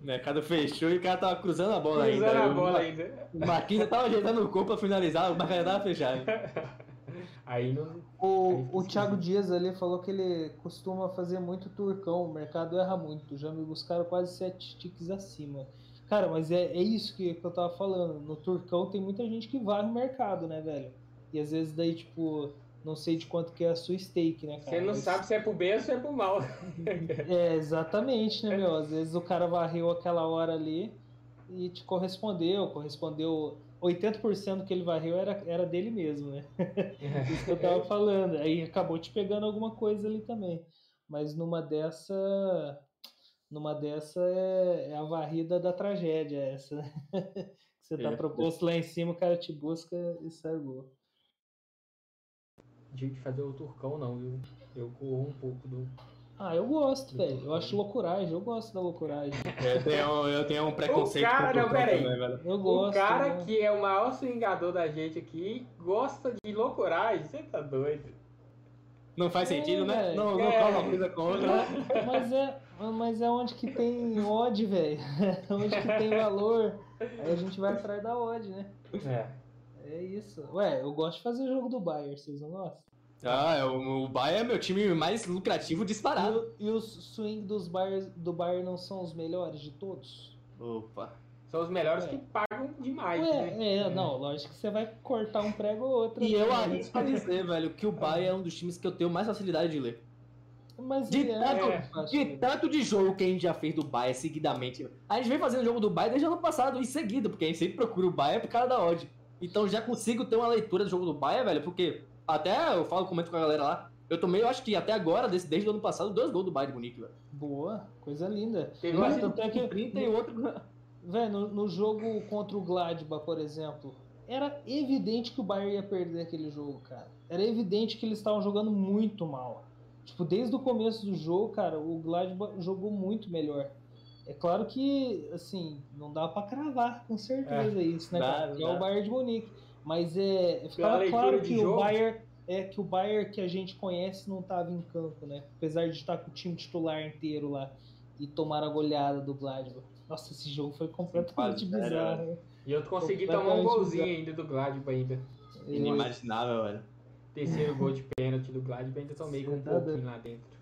O mercado fechou e o cara tava cruzando a bola Cruzando ainda. a O- bola ainda. O Marquinhos já tava ajeitando o corpo pra finalizar, o mercado tava fechado. Aí não. Aí O, fica o Thiago. Dias ali falou que ele costuma fazer muito turcão, o mercado erra muito. Já me buscaram quase 7 ticks acima. Cara, mas é, é isso que, que eu tava falando. No turcão tem muita gente que varre o mercado, né, velho? E às vezes daí, tipo, não sei de quanto que é a sua stake, né, cara? Você não Mas- sabe se é pro bem ou se é pro mal. É, exatamente, né, meu? Às vezes o cara varreu aquela hora ali e te correspondeu, correspondeu 80% que ele varreu era, era dele mesmo, né? Isso que eu tava falando. Aí acabou te pegando alguma coisa ali também. Mas numa dessa. Numa dessa é, é a varrida da tragédia, essa. né? Que você tá É. proposto lá em cima, o cara te busca e sai gol. Que fazer o turcão não, viu? Eu corro um pouco do. Ah, eu gosto, velho. Eu acho loucuragem, eu gosto da loucuragem. Eu tenho, eu tenho um preconceito O cara, com o não, peraí. também, velho. Eu O gosto. cara né? que é o maior swingador da gente aqui gosta de loucuragem. Você tá doido? Não faz É, sentido, né? velho. Não, não É. coloca uma coisa com outra. Mas é, mas é onde que tem odd, velho. onde que tem valor. Aí a gente vai atrás da odd, né? É. É isso. Ué, eu gosto de fazer o jogo do Bayern, vocês não gostam? Ah, é, o, o Bayern é meu time mais lucrativo E, disparado. o- e os swing dos Bayern, do Bayern não são os melhores de todos? Opa. São os melhores É. que pagam demais, Ué, né? é, não, lógico que você vai cortar um prego ou outro. E eu né? arrisco a dizer, velho, que o Bayern é um dos times que eu tenho mais facilidade de ler. Mas De é tanto, fácil. de tanto de jogo que a gente já fez do Bayern seguidamente. A gente vem fazendo jogo do Bayern desde o ano passado, em seguida, porque a gente sempre procura o Bayern por causa da odd. Então já consigo ter uma leitura do jogo do Bayern, velho, porque até eu falo, comento com a galera lá, eu tomei, eu acho que até agora, desse, desde o ano passado, dois gols do Bayern de Munique, velho. Boa, coisa linda. Teve Um tanto é que 30 e outro... Velho, no, no jogo contra o Gladbach, por exemplo, era evidente que o Bayern ia perder aquele jogo, cara. Era evidente que eles estavam jogando muito mal. Tipo, desde o começo do jogo, cara, o Gladbach jogou muito melhor. É claro que, assim, não dá pra cravar com certeza isso, né, Dá? Que É dá. o Bayern de Munique. Mas é, ficava claro que o. Bayern é que o Bayern que a gente conhece não tava em campo, né? Apesar de estar com o time titular inteiro lá e tomar a goleada do Gladbach. Nossa, esse jogo foi completamente zero, bizarro. né? E eu consegui tomar um golzinho bizarro. ainda do Gladbach ainda. Inimaginável, velho. Terceiro gol de pênalti do Gladbach ainda tomei com um tá pouquinho lá dentro.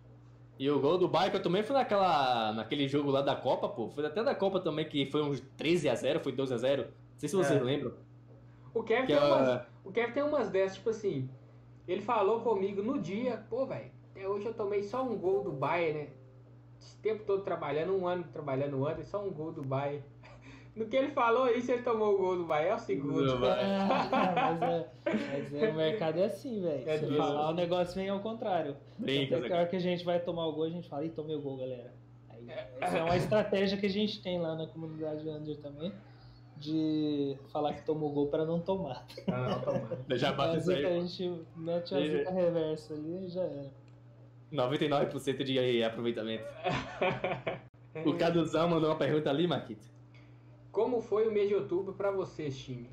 E o gol do Bayern que eu tomei foi naquela, naquele jogo lá da Copa, pô. Foi até da Copa também, que foi uns 13 a 0 foi 12 a 0 Não sei se vocês É. lembram. O Kevin, tem umas, é, o Kevin tem umas dessas, tipo assim. Ele falou comigo no dia, pô, velho, até hoje eu tomei só um gol do Bayern, né? Esse tempo todo trabalhando, um ano trabalhando, um ano, e só um gol do Bayern. No que ele falou isso, ele tomou o gol do Bayern, é o segundo. Do Bayern. Ah, mas, é, mas é, o mercado é assim, velho. É Se falar, o negócio vem ao contrário. brinca, Até que a hora que a gente vai tomar o gol, a gente fala, ih, tomei o gol, galera. Aí, essa é uma estratégia que a gente tem lá na comunidade Under também, de falar que tomou gol para não tomar. Ah, não, tomara. Já bate isso é que a aí. gente mete a zica reversa ali e já era. 99% de aproveitamento. O Caduzão mandou uma pergunta ali, Marquito. Como foi o mês de outubro pra vocês, time?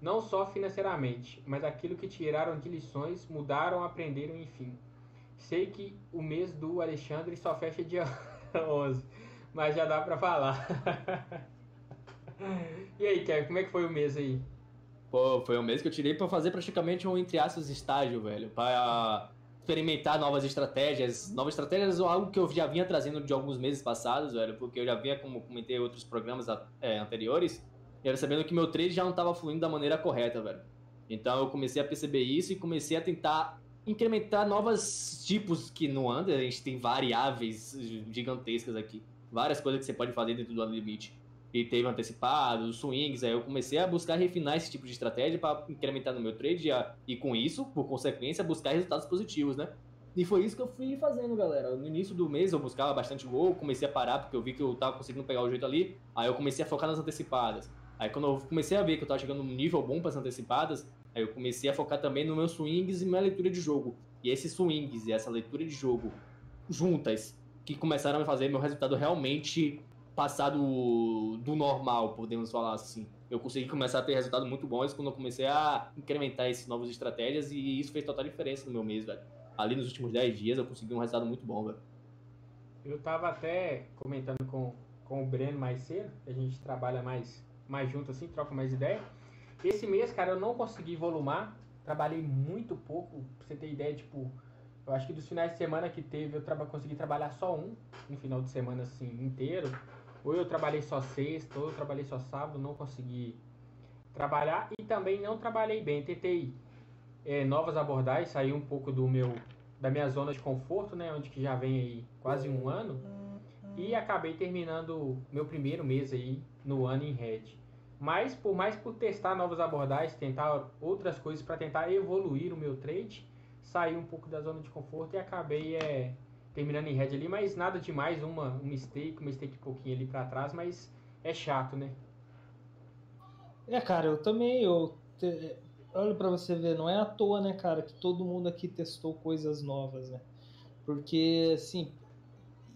Não só financeiramente, mas aquilo que tiraram de lições, mudaram, aprenderam, enfim. Sei que o mês do Alexandre só fecha dia 11, mas já dá pra falar. e aí, Kevin, como é que foi o mês aí? Pô, foi um mês que eu tirei pra fazer praticamente um, entre aspas, estágio, velho. Pra experimentar novas estratégias. Novas estratégias ou algo que eu já vinha trazendo de alguns meses passados, velho. Porque eu já vinha, como comentei outros programas é, anteriores, e era sabendo que meu trade já não tava fluindo da maneira correta, velho. Então eu comecei a perceber isso e comecei a tentar incrementar novos tipos que no Under a gente tem variáveis gigantescas aqui. Várias coisas que você pode fazer dentro do limite e teve antecipado, os swings, aí eu comecei a buscar refinar esse tipo de estratégia para incrementar no meu trade e, com isso, por consequência, buscar resultados positivos, né? E foi isso que eu fui fazendo, galera. No início do mês eu buscava bastante gol, comecei a parar porque eu vi que eu tava conseguindo pegar o jeito ali, aí eu comecei a focar nas antecipadas. Aí quando eu comecei a ver que eu tava chegando num nível bom para as antecipadas, aí eu comecei a focar também nos meus swings e minha leitura de jogo. E esses swings e essa leitura de jogo juntas, que começaram a fazer meu resultado realmente passar do, do normal, podemos falar assim. Eu consegui começar a ter resultados muito bons quando eu comecei a incrementar essas novas estratégias e isso fez total diferença no meu mês, velho. Ali nos últimos 10 dias eu consegui um resultado muito bom, velho. Eu tava até comentando com, com o Breno mais cedo, a gente trabalha mais, mais junto assim, troca mais ideia. Esse mês, cara, eu não consegui volumar, trabalhei muito pouco, pra você ter ideia, tipo, eu acho que dos finais de semana que teve, eu consegui trabalhar só um, um final de semana assim, inteiro. Ou eu trabalhei só sexta, ou eu trabalhei só sábado, não consegui trabalhar e também não trabalhei bem. Tentei é, novas abordagens, sair um pouco do meu da minha zona de conforto, né, onde que já vem aí quase um ano, e acabei terminando meu primeiro mês aí no ano em Red. Mas por mais por testar novas abordagens, tentar outras coisas para tentar evoluir o meu trade, saí um pouco da zona de conforto e acabei é, terminando em Red ali, mas nada demais, uma um mistake, um mistake pouquinho ali para trás, mas é chato, né? É, cara, eu também, eu te... olha para você ver, não é à toa, né, cara, que todo mundo aqui testou coisas novas, né? Porque, assim,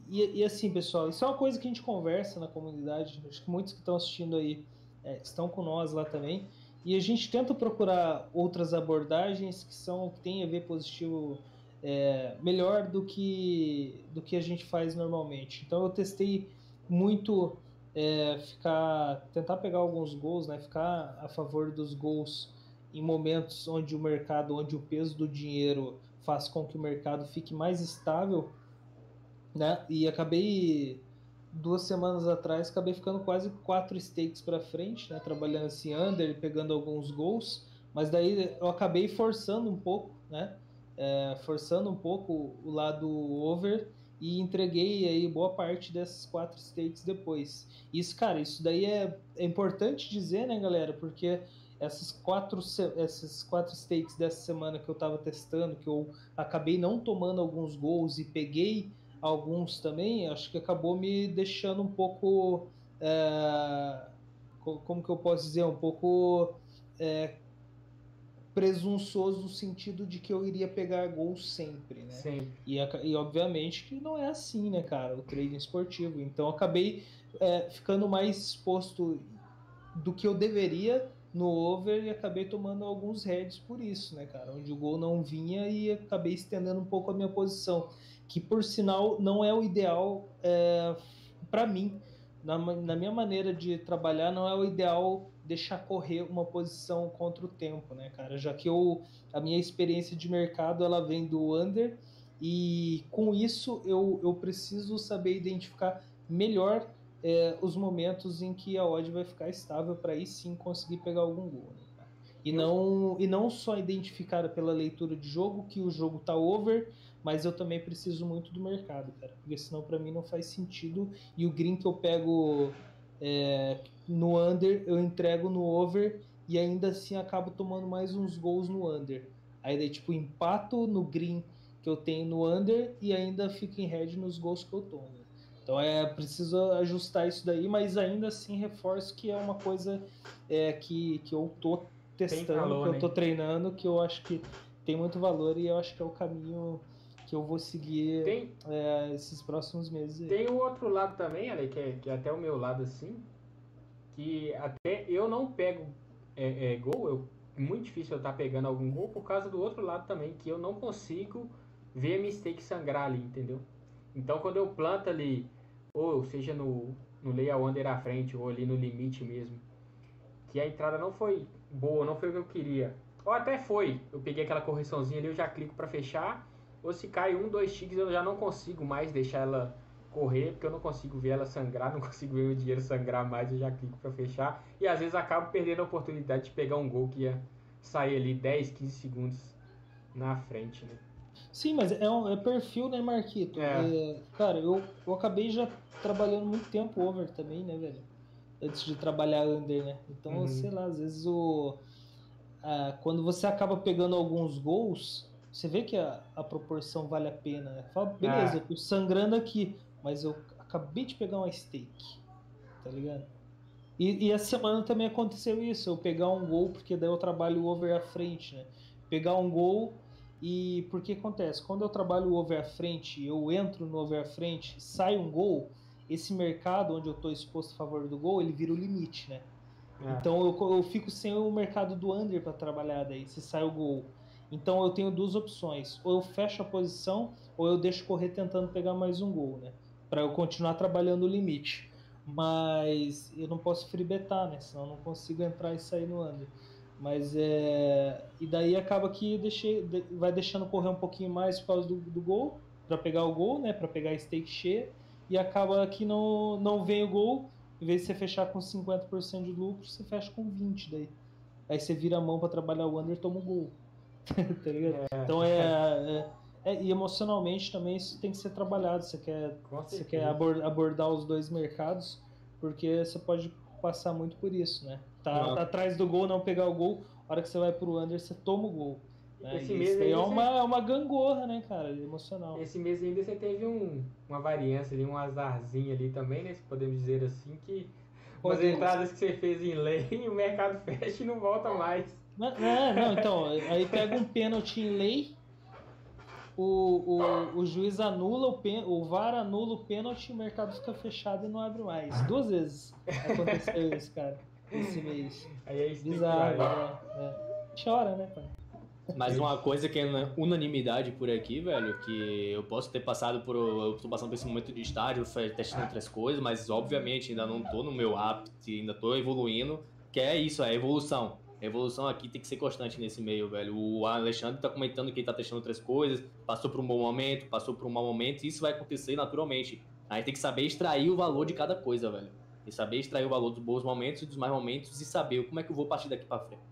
e, e, assim, pessoal, isso é uma coisa que a gente conversa na comunidade, acho que muitos que estão assistindo aí é, estão com nós lá também, e a gente tenta procurar outras abordagens que são que tem a ver positivo é, melhor do que do que a gente faz normalmente. Então eu testei muito é, ficar tentar pegar alguns gols, né? Ficar a favor dos gols em momentos onde o mercado, onde o peso do dinheiro faz com que o mercado fique mais estável, né? E acabei duas semanas atrás acabei ficando quase quatro stakes para frente, né? Trabalhando assim under, pegando alguns gols, mas daí eu acabei forçando um pouco, né? É, forçando um pouco o lado over e entreguei aí boa parte dessas quatro stakes depois. Isso, cara, isso daí é, é importante dizer, né, galera? Porque essas quatro, essas quatro stakes dessa semana que eu tava testando, que eu acabei não tomando alguns gols e peguei alguns também, acho que acabou me deixando um pouco. É, como que eu posso dizer? Um pouco. É, presunçoso no sentido de que eu iria pegar gol sempre, né? Sim. E, e obviamente que não é assim, né, cara? O trading esportivo. Então acabei é, ficando mais exposto do que eu deveria no over e acabei tomando alguns heads por isso, né, cara? Onde o gol não vinha e acabei estendendo um pouco a minha posição, que por sinal não é o ideal é, para mim. Na, na minha maneira de trabalhar, não é o ideal deixar correr uma posição contra o tempo, né, cara? Já que eu, a minha experiência de mercado ela vem do under e com isso eu, eu preciso saber identificar melhor é, os momentos em que a odd vai ficar estável para aí sim conseguir pegar algum gol. Né, e não, e não só identificar pela leitura de jogo que o jogo tá over, mas eu também preciso muito do mercado, cara. Porque senão para mim não faz sentido. E o green que eu pego é, no under, eu entrego no over e ainda assim acabo tomando mais uns gols no under. Aí daí, tipo, empato no green que eu tenho no under e ainda fico em red nos gols que eu tomo. Então é preciso ajustar isso daí, mas ainda assim reforço que é uma coisa é, que, que eu tô testando, valor, que eu né? tô treinando, que eu acho que tem muito valor e eu acho que é o caminho que eu vou seguir tem, é, esses próximos meses. Aí. Tem o outro lado também, Ale, que é, que é até o meu lado assim, que até eu não pego é, é, gol, eu, é muito difícil eu estar tá pegando algum gol por causa do outro lado também, que eu não consigo ver a mistake sangrar ali, entendeu? Então quando eu planto ali, ou seja no, no layout under à frente, ou ali no limite mesmo, que a entrada não foi boa, não foi o que eu queria, ou até foi, eu peguei aquela correçãozinha ali, eu já clico para fechar, ou se cai um, dois ticks, eu já não consigo mais deixar ela correr, porque eu não consigo ver ela sangrar, não consigo ver o dinheiro sangrar mais, eu já clico para fechar. E às vezes acabo perdendo a oportunidade de pegar um gol que ia sair ali 10, 15 segundos na frente, né? Sim, mas é, um, é perfil, né, Marquito? É. É, cara, eu, eu acabei já trabalhando muito tempo over também, né, velho? Antes de trabalhar under, né? Então, uhum. sei lá, às vezes o. quando você acaba pegando alguns gols, você vê que a, a proporção vale a pena. Né? Fala, beleza, é. eu tô sangrando aqui, mas eu acabei de pegar uma steak, tá ligado? E, e essa semana também aconteceu isso, eu pegar um gol, porque daí eu trabalho over à frente, né? Pegar um gol e porque acontece, quando eu trabalho over à frente, eu entro no over à frente, sai um gol, esse mercado onde eu estou exposto a favor do gol, ele vira o limite, né? É. Então eu, eu fico sem o mercado do under para trabalhar daí, se sai o gol. Então eu tenho duas opções: ou eu fecho a posição, ou eu deixo correr tentando pegar mais um gol, né? Para eu continuar trabalhando o limite. Mas eu não posso freebetar, né? Senão eu não consigo entrar e sair no under. Mas é. E daí acaba que deixei, vai deixando correr um pouquinho mais por causa do, do gol, para pegar o gol, né? Para pegar a stake cheia. E acaba que não, não vem o gol. Em vez de você fechar com 50% de lucro, você fecha com 20% daí. Aí você vira a mão para trabalhar o under e toma o gol. tá ligado? É. Então é, é, é, E emocionalmente também isso tem que ser trabalhado. Você quer, você quer abordar os dois mercados, porque você pode passar muito por isso, né? Tá, tá, atrás do gol, não pegar o gol, a hora que você vai pro under, você toma o gol. Né? Esse mês é uma, é uma gangorra, né, cara? Emocional. Esse mês ainda você teve um, uma variância ali, um azarzinho ali também, né? Se podemos dizer assim, que as entradas que você fez em lei, o mercado fecha e não volta mais. Não, não, não então, aí pega um pênalti em lei, o, o, o juiz anula o pen, o VAR anula o pênalti, o mercado fica fechado e não abre mais. Duas vezes aconteceu isso, cara, esse mês. Aí é Bizarro, né? É. Chora, né, pai? Mas uma coisa que é unanimidade por aqui, velho, que eu posso ter passado por. Eu tô passando por esse momento de estágio, testando outras coisas, mas obviamente ainda não tô no meu apt, ainda tô evoluindo, que é isso, é. A evolução aqui tem que ser constante nesse meio, velho. O Alexandre tá comentando que ele tá testando outras coisas, passou por um bom momento, passou por um mau momento, e isso vai acontecer naturalmente. A gente tem que saber extrair o valor de cada coisa, velho. E saber extrair o valor dos bons momentos e dos mais momentos e saber como é que eu vou partir daqui pra frente.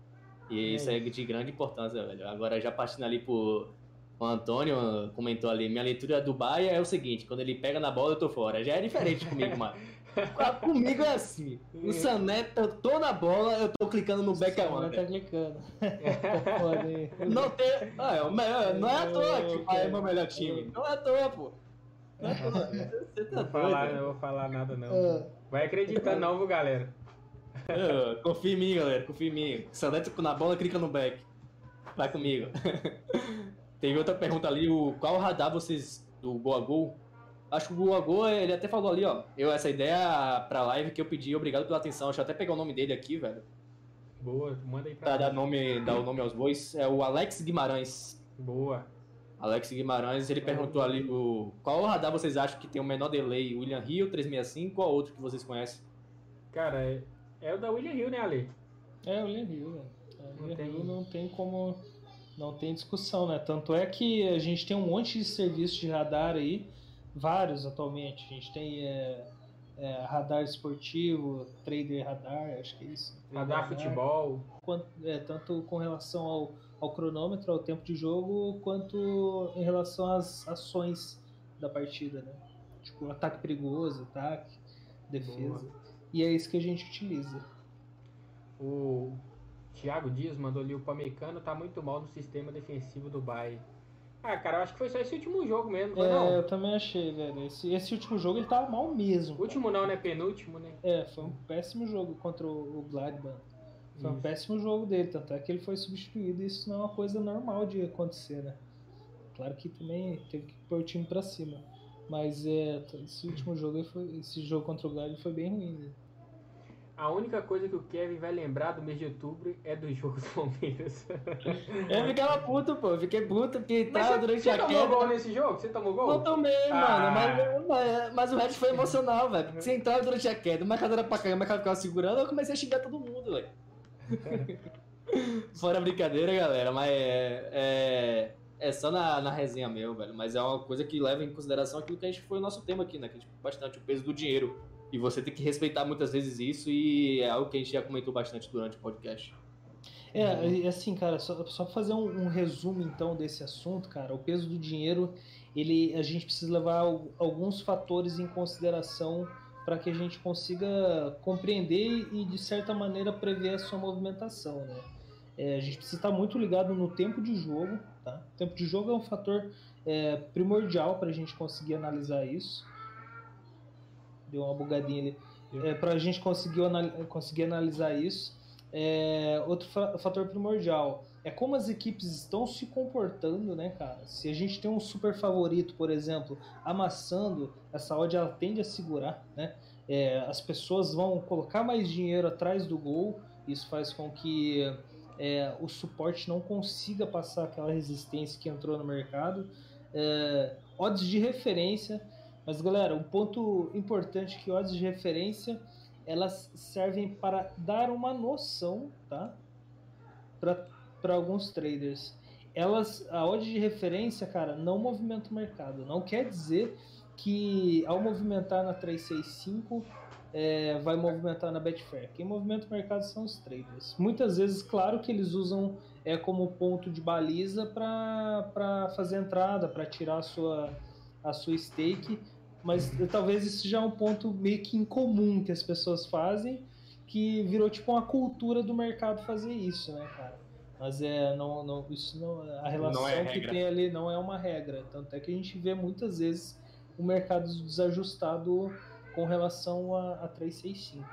E é isso é de grande importância, velho. Agora, já partindo ali pro. O Antônio comentou ali, minha leitura do Baia é o seguinte, quando ele pega na bola eu tô fora. Já é diferente comigo, mano. Comigo é assim, o Sané, eu tô na bola, eu tô clicando no back a tá clicando. não tem... Ah, é o melhor, não é à toa que o é meu melhor time. Não é à toa, pô. Não é à toa. Você tá não, vou falar, não vou falar nada não. Ah. Vai acreditar não, viu, galera? confia em mim, galera. Confia em mim. Se na bola, clica no back. Vai comigo. Tem outra pergunta ali, o qual radar vocês do Gol a Gol? Acho que o Gol a Gol, ele até falou ali, ó. Eu, essa ideia pra live que eu pedi, obrigado pela atenção. Deixa eu até pegar o nome dele aqui, velho. Boa, manda aí pra Pra dar, nome, dar o nome aos bois. É o Alex Guimarães. Boa. Alex Guimarães, ele perguntou ali o qual radar vocês acham que tem o menor delay? William Hill 365 ou outro que vocês conhecem? Cara, é, é o da William Hill, né, Ale? É, o William Hill, velho. É, William tem... Hill não tem como. Não tem discussão, né? Tanto é que a gente tem um monte de serviços de radar aí, vários atualmente. A gente tem é, é, radar esportivo, trader radar, acho que é isso. Radar, radar futebol. Quanto, é, tanto com relação ao, ao cronômetro, ao tempo de jogo, quanto em relação às ações da partida, né? Tipo, ataque perigoso, ataque, defesa. Boa. E é isso que a gente utiliza. O Thiago Dias mandou ali o Pamecano tá muito mal no sistema defensivo do Bayern. Ah, cara, eu acho que foi só esse último jogo mesmo, é, não? eu também achei, velho. Esse, esse último jogo ele tava mal mesmo. Último não, né? Penúltimo, né? É, foi um péssimo jogo contra o Gladbach. Foi isso. um péssimo jogo dele, tanto é que ele foi substituído e isso não é uma coisa normal de acontecer, né? Claro que também teve que pôr o time pra cima. Mas é, esse último jogo, foi, esse jogo contra o Gladbach foi bem ruim. Né? A única coisa que o Kevin vai lembrar do mês de outubro é do jogo do Palmeiras. eu ficava puto, pô. fiquei puto porque tava durante você a queda. Você tomou gol nesse jogo? Você tomou gol? Não tomei, ah. mano. Mas, mas, mas, o resto foi emocional, velho. Porque você entrava durante a queda, uma cadeira pra cair, uma cadeira ficava segurando, eu comecei a xingar todo mundo, velho. Fora brincadeira, galera, mas é, é, é só na, na resenha mesmo, velho. Mas é uma coisa que leva em consideração aquilo que a gente foi o nosso tema aqui, né? Que a gente bastante o peso do dinheiro e você tem que respeitar muitas vezes isso e é algo que a gente já comentou bastante durante o podcast. É, assim, cara, só, só fazer um, um, resumo então desse assunto, cara, o peso do dinheiro, ele, a gente precisa levar alguns fatores em consideração para que a gente consiga compreender e, de certa maneira, prever a sua movimentação, né? É, a gente precisa estar muito ligado no tempo de jogo, tá? O tempo de jogo é um fator é, primordial para a gente conseguir analisar isso deu uma bugadinha ali. É, para a gente conseguir, conseguir analisar isso. É, outro fator primordial é como as equipes estão se comportando, né, cara? Se a gente tem um super favorito, por exemplo, amassando, essa odd ela tende a segurar, né? É, as pessoas vão colocar mais dinheiro atrás do gol, isso faz com que é, o suporte não consiga passar aquela resistência que entrou no mercado. É, odds de referência mas galera, um ponto importante que odds de referência elas servem para dar uma noção, tá? Para alguns traders. Elas, a odd de referência, cara, não movimenta o mercado. Não quer dizer que ao movimentar na 365 é, vai movimentar na Betfair. Quem movimenta o mercado são os traders. Muitas vezes, claro que eles usam é, como ponto de baliza para fazer entrada, para tirar a sua, a sua stake, mas talvez isso já é um ponto meio que incomum que as pessoas fazem, que virou tipo uma cultura do mercado fazer isso, né, cara? Mas é, não, não, isso não, a relação não é que tem ali não é uma regra. Tanto é que a gente vê muitas vezes o mercado desajustado com relação a, a 365.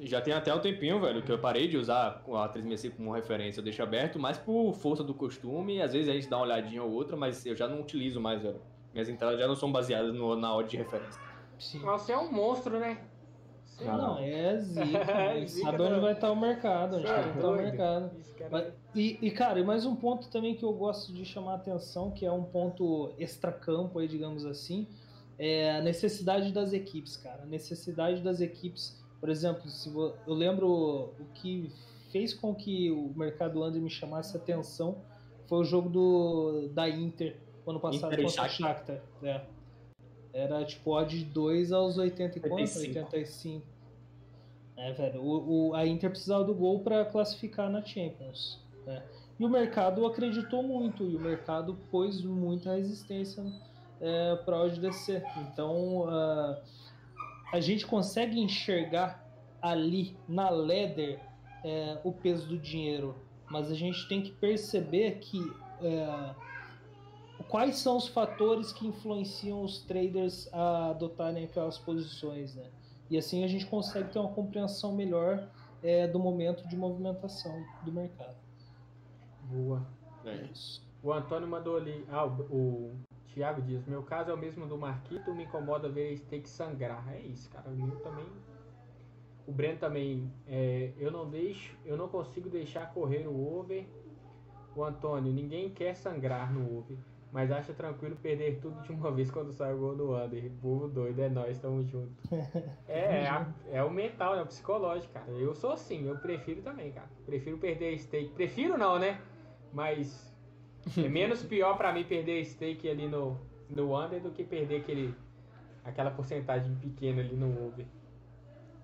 Já tem até um tempinho, velho, que eu parei de usar a 365 como referência, eu deixo aberto, mais por força do costume, às vezes a gente dá uma olhadinha ou outra, mas eu já não utilizo mais, velho. Minhas entradas já não são baseadas no, na odd de referência. Sim. Você é um monstro, né? Sim, não, não, é zica. é zica sabe onde vai estar o mercado, onde vai estar o mercado. Mas, e, e, cara, e mais um ponto também que eu gosto de chamar a atenção, que é um ponto extracampo aí, digamos assim, é a necessidade das equipes, cara. A necessidade das equipes. Por exemplo, se eu lembro o que fez com que o mercado under me chamasse a atenção foi o jogo do, da Inter ano passado Inter contra o Shakhtar. É. Era tipo odd 2 aos 80 e 85. 85. É, velho. O, o, a Inter precisava do gol para classificar na Champions. Né? E o mercado acreditou muito, e o mercado pôs muita resistência é, para hoje descer. Então uh, a gente consegue enxergar ali na ladder é, o peso do dinheiro, mas a gente tem que perceber que é, quais são os fatores que influenciam os traders a adotarem aquelas posições, né? E assim a gente consegue ter uma compreensão melhor é, do momento de movimentação do mercado. Boa. É isso. O Antônio mandou ali. Ah, o, Thiago diz: Meu caso é o mesmo do Marquito, me incomoda ver ter que sangrar. É isso, cara. O meu também. O Breno também. É, eu não deixo, eu não consigo deixar correr o over. O Antônio, ninguém quer sangrar no over. Mas acha tranquilo perder tudo de uma vez quando sai o gol do Under. Burro doido, é nós, tamo junto. é, é, é, o mental, é o psicológico, cara. Eu sou assim, eu prefiro também, cara. Prefiro perder stake. Prefiro não, né? Mas é menos pior para mim perder stake ali no, no under do que perder aquele, aquela porcentagem pequena ali no over.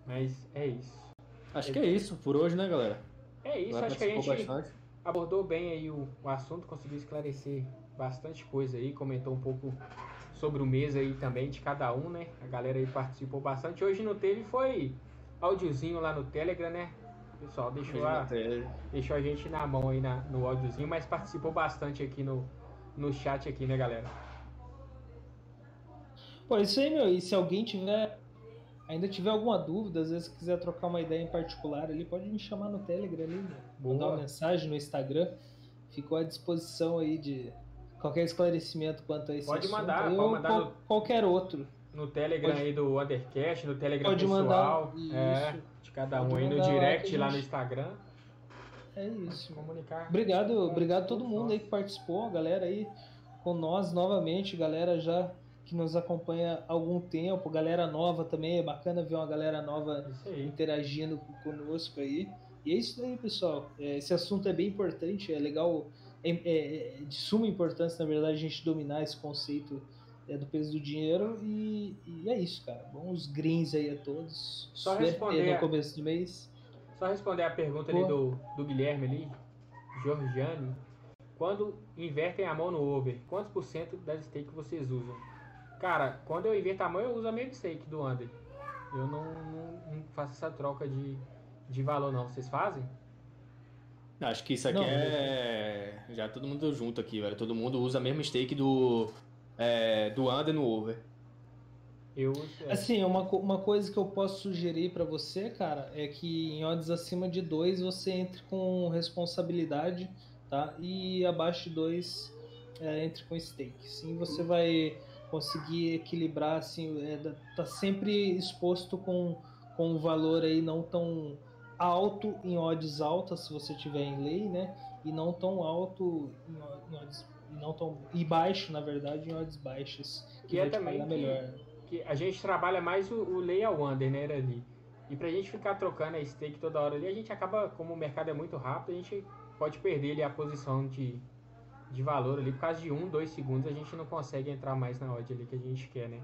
Mas é isso. Acho é que é isso por hoje, né, galera? É isso, acho que a gente bastante. abordou bem aí o, o assunto, conseguiu esclarecer bastante coisa aí, comentou um pouco sobre o mês aí também de cada um, né? A galera aí participou bastante. Hoje não teve, foi áudiozinho lá no Telegram, né? pessoal deixou a, deixou a gente na mão aí na, no áudiozinho, mas participou bastante aqui no, no chat aqui, né, galera? Pô, isso aí, meu. E se alguém tiver ainda tiver alguma dúvida, às vezes quiser trocar uma ideia em particular ali, pode me chamar no Telegram ali, né? mandar uma mensagem no Instagram. Ficou à disposição aí de qualquer esclarecimento quanto a esse Pode assunto. mandar, pode mandar qual, no... qualquer outro. No Telegram pode... aí do Undercast, no Telegram pode pessoal. Mandar, é, de cada um aí no direct lá, no Instagram. É isso. Comunicar. Obrigado, obrigado a todo mundo aí que participou, a galera aí com nós novamente, galera já que nos acompanha há algum tempo, galera nova também, é bacana ver uma galera nova interagindo conosco aí. E é isso aí, pessoal. É, esse assunto é bem importante, é legal, é, é, é de suma importância, na verdade, a gente dominar esse conceito é, do peso do dinheiro e, e, é isso, cara. Bons greens aí a todos. Só responder no começo do mês. Só responder a pergunta ali do, do Guilherme ali, Georgiane. Quando invertem a mão no over, quantos por cento da stake vocês usam? Cara, quando eu inverto a mão, eu uso a mesma stake do under. Eu não, não, não faço essa troca de, de valor, não. Vocês fazem? Acho que isso aqui não, é. Já todo mundo junto aqui, velho. Todo mundo usa a mesma stake do, é, do under no over. Eu, é. Assim, uma, uma coisa que eu posso sugerir para você, cara, é que em odds acima de 2 você entre com responsabilidade, tá? E abaixo de 2 é, entre com stake. Sim, você vai conseguir equilibrar, assim, é, tá sempre exposto com, com um valor aí não tão alto em odds altas, se você tiver em lei, né? E não tão alto em odds e não tão e baixo, na verdade, em odds baixas, que, é também melhor. Que a gente trabalha mais o, o lay ao under, né, ali. E pra gente ficar trocando a stake toda hora ali, a gente acaba, como o mercado é muito rápido, a gente pode perder ali a posição de, de valor ali. Por causa de um, dois segundos, a gente não consegue entrar mais na odd ali que a gente quer, né?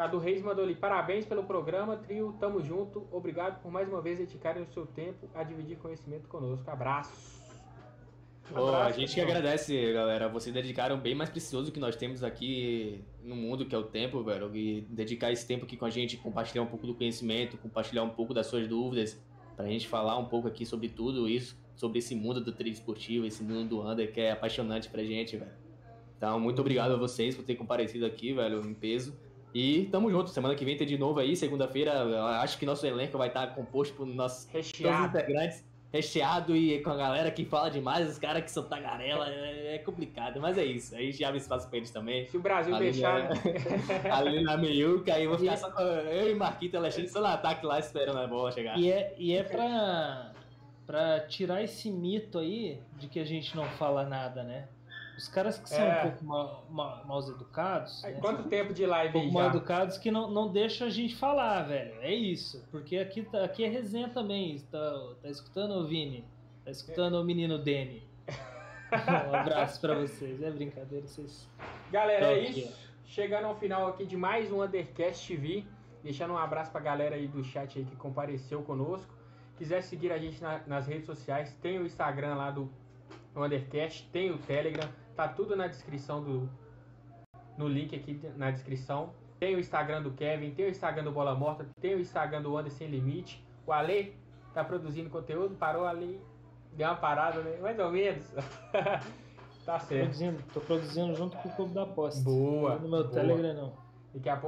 Cadu Reis mandou ali, parabéns pelo programa, trio, tamo junto, obrigado por mais uma vez dedicarem o seu tempo a dividir conhecimento conosco. Abraço. Oh, a gente que agradece, galera. Vocês dedicaram bem mais precioso que nós temos aqui no mundo, que é o tempo, velho. E dedicar esse tempo aqui com a gente, compartilhar um pouco do conhecimento, compartilhar um pouco das suas dúvidas, pra gente falar um pouco aqui sobre tudo isso, sobre esse mundo do trilho esportivo, esse mundo do under, que é apaixonante pra gente, velho. Então, muito obrigado a vocês por ter comparecido aqui, velho, em peso. E tamo junto. Semana que vem tem de novo aí, segunda-feira. Acho que nosso elenco vai estar composto por nossos Recheado. integrantes recheado e com a galera que fala demais, os caras que são tagarela, é, é complicado, mas é isso. A gente abre espaço pra eles também. Se o Brasil ali deixar. Na, ali na meiuca, aí eu vou ficar só com eu e Marquito e Alexandre só no ataque lá esperando a bola chegar. E é, e é pra, pra tirar esse mito aí de que a gente não fala nada, né? Os caras que são é. um pouco mal, mal, mal educados. Né? Quanto tempo de live um pouco mal educados que não, não deixam a gente falar, velho. É isso. Porque aqui, tá, aqui é resenha também. Tá, tá escutando o Vini? Tá escutando é. o menino Dene? um abraço pra vocês. É brincadeira, vocês. Galera, é isso. Chegando ao final aqui de mais um Undercast TV. Deixando um abraço pra galera aí do chat aí que compareceu conosco. Quiser seguir a gente na, nas redes sociais, tem o Instagram lá do Undercast, tem o Telegram. Tá tudo na descrição do. No link aqui na descrição. Tem o Instagram do Kevin, tem o Instagram do Bola Morta, tem o Instagram do Under Sem Limite. O Ale tá produzindo conteúdo, parou ali, deu uma parada, né? Mais ou menos. tá certo. Produzindo, tô produzindo junto com o Clube da Aposta. Boa. No meu boa. Telegram não. Daqui a pouco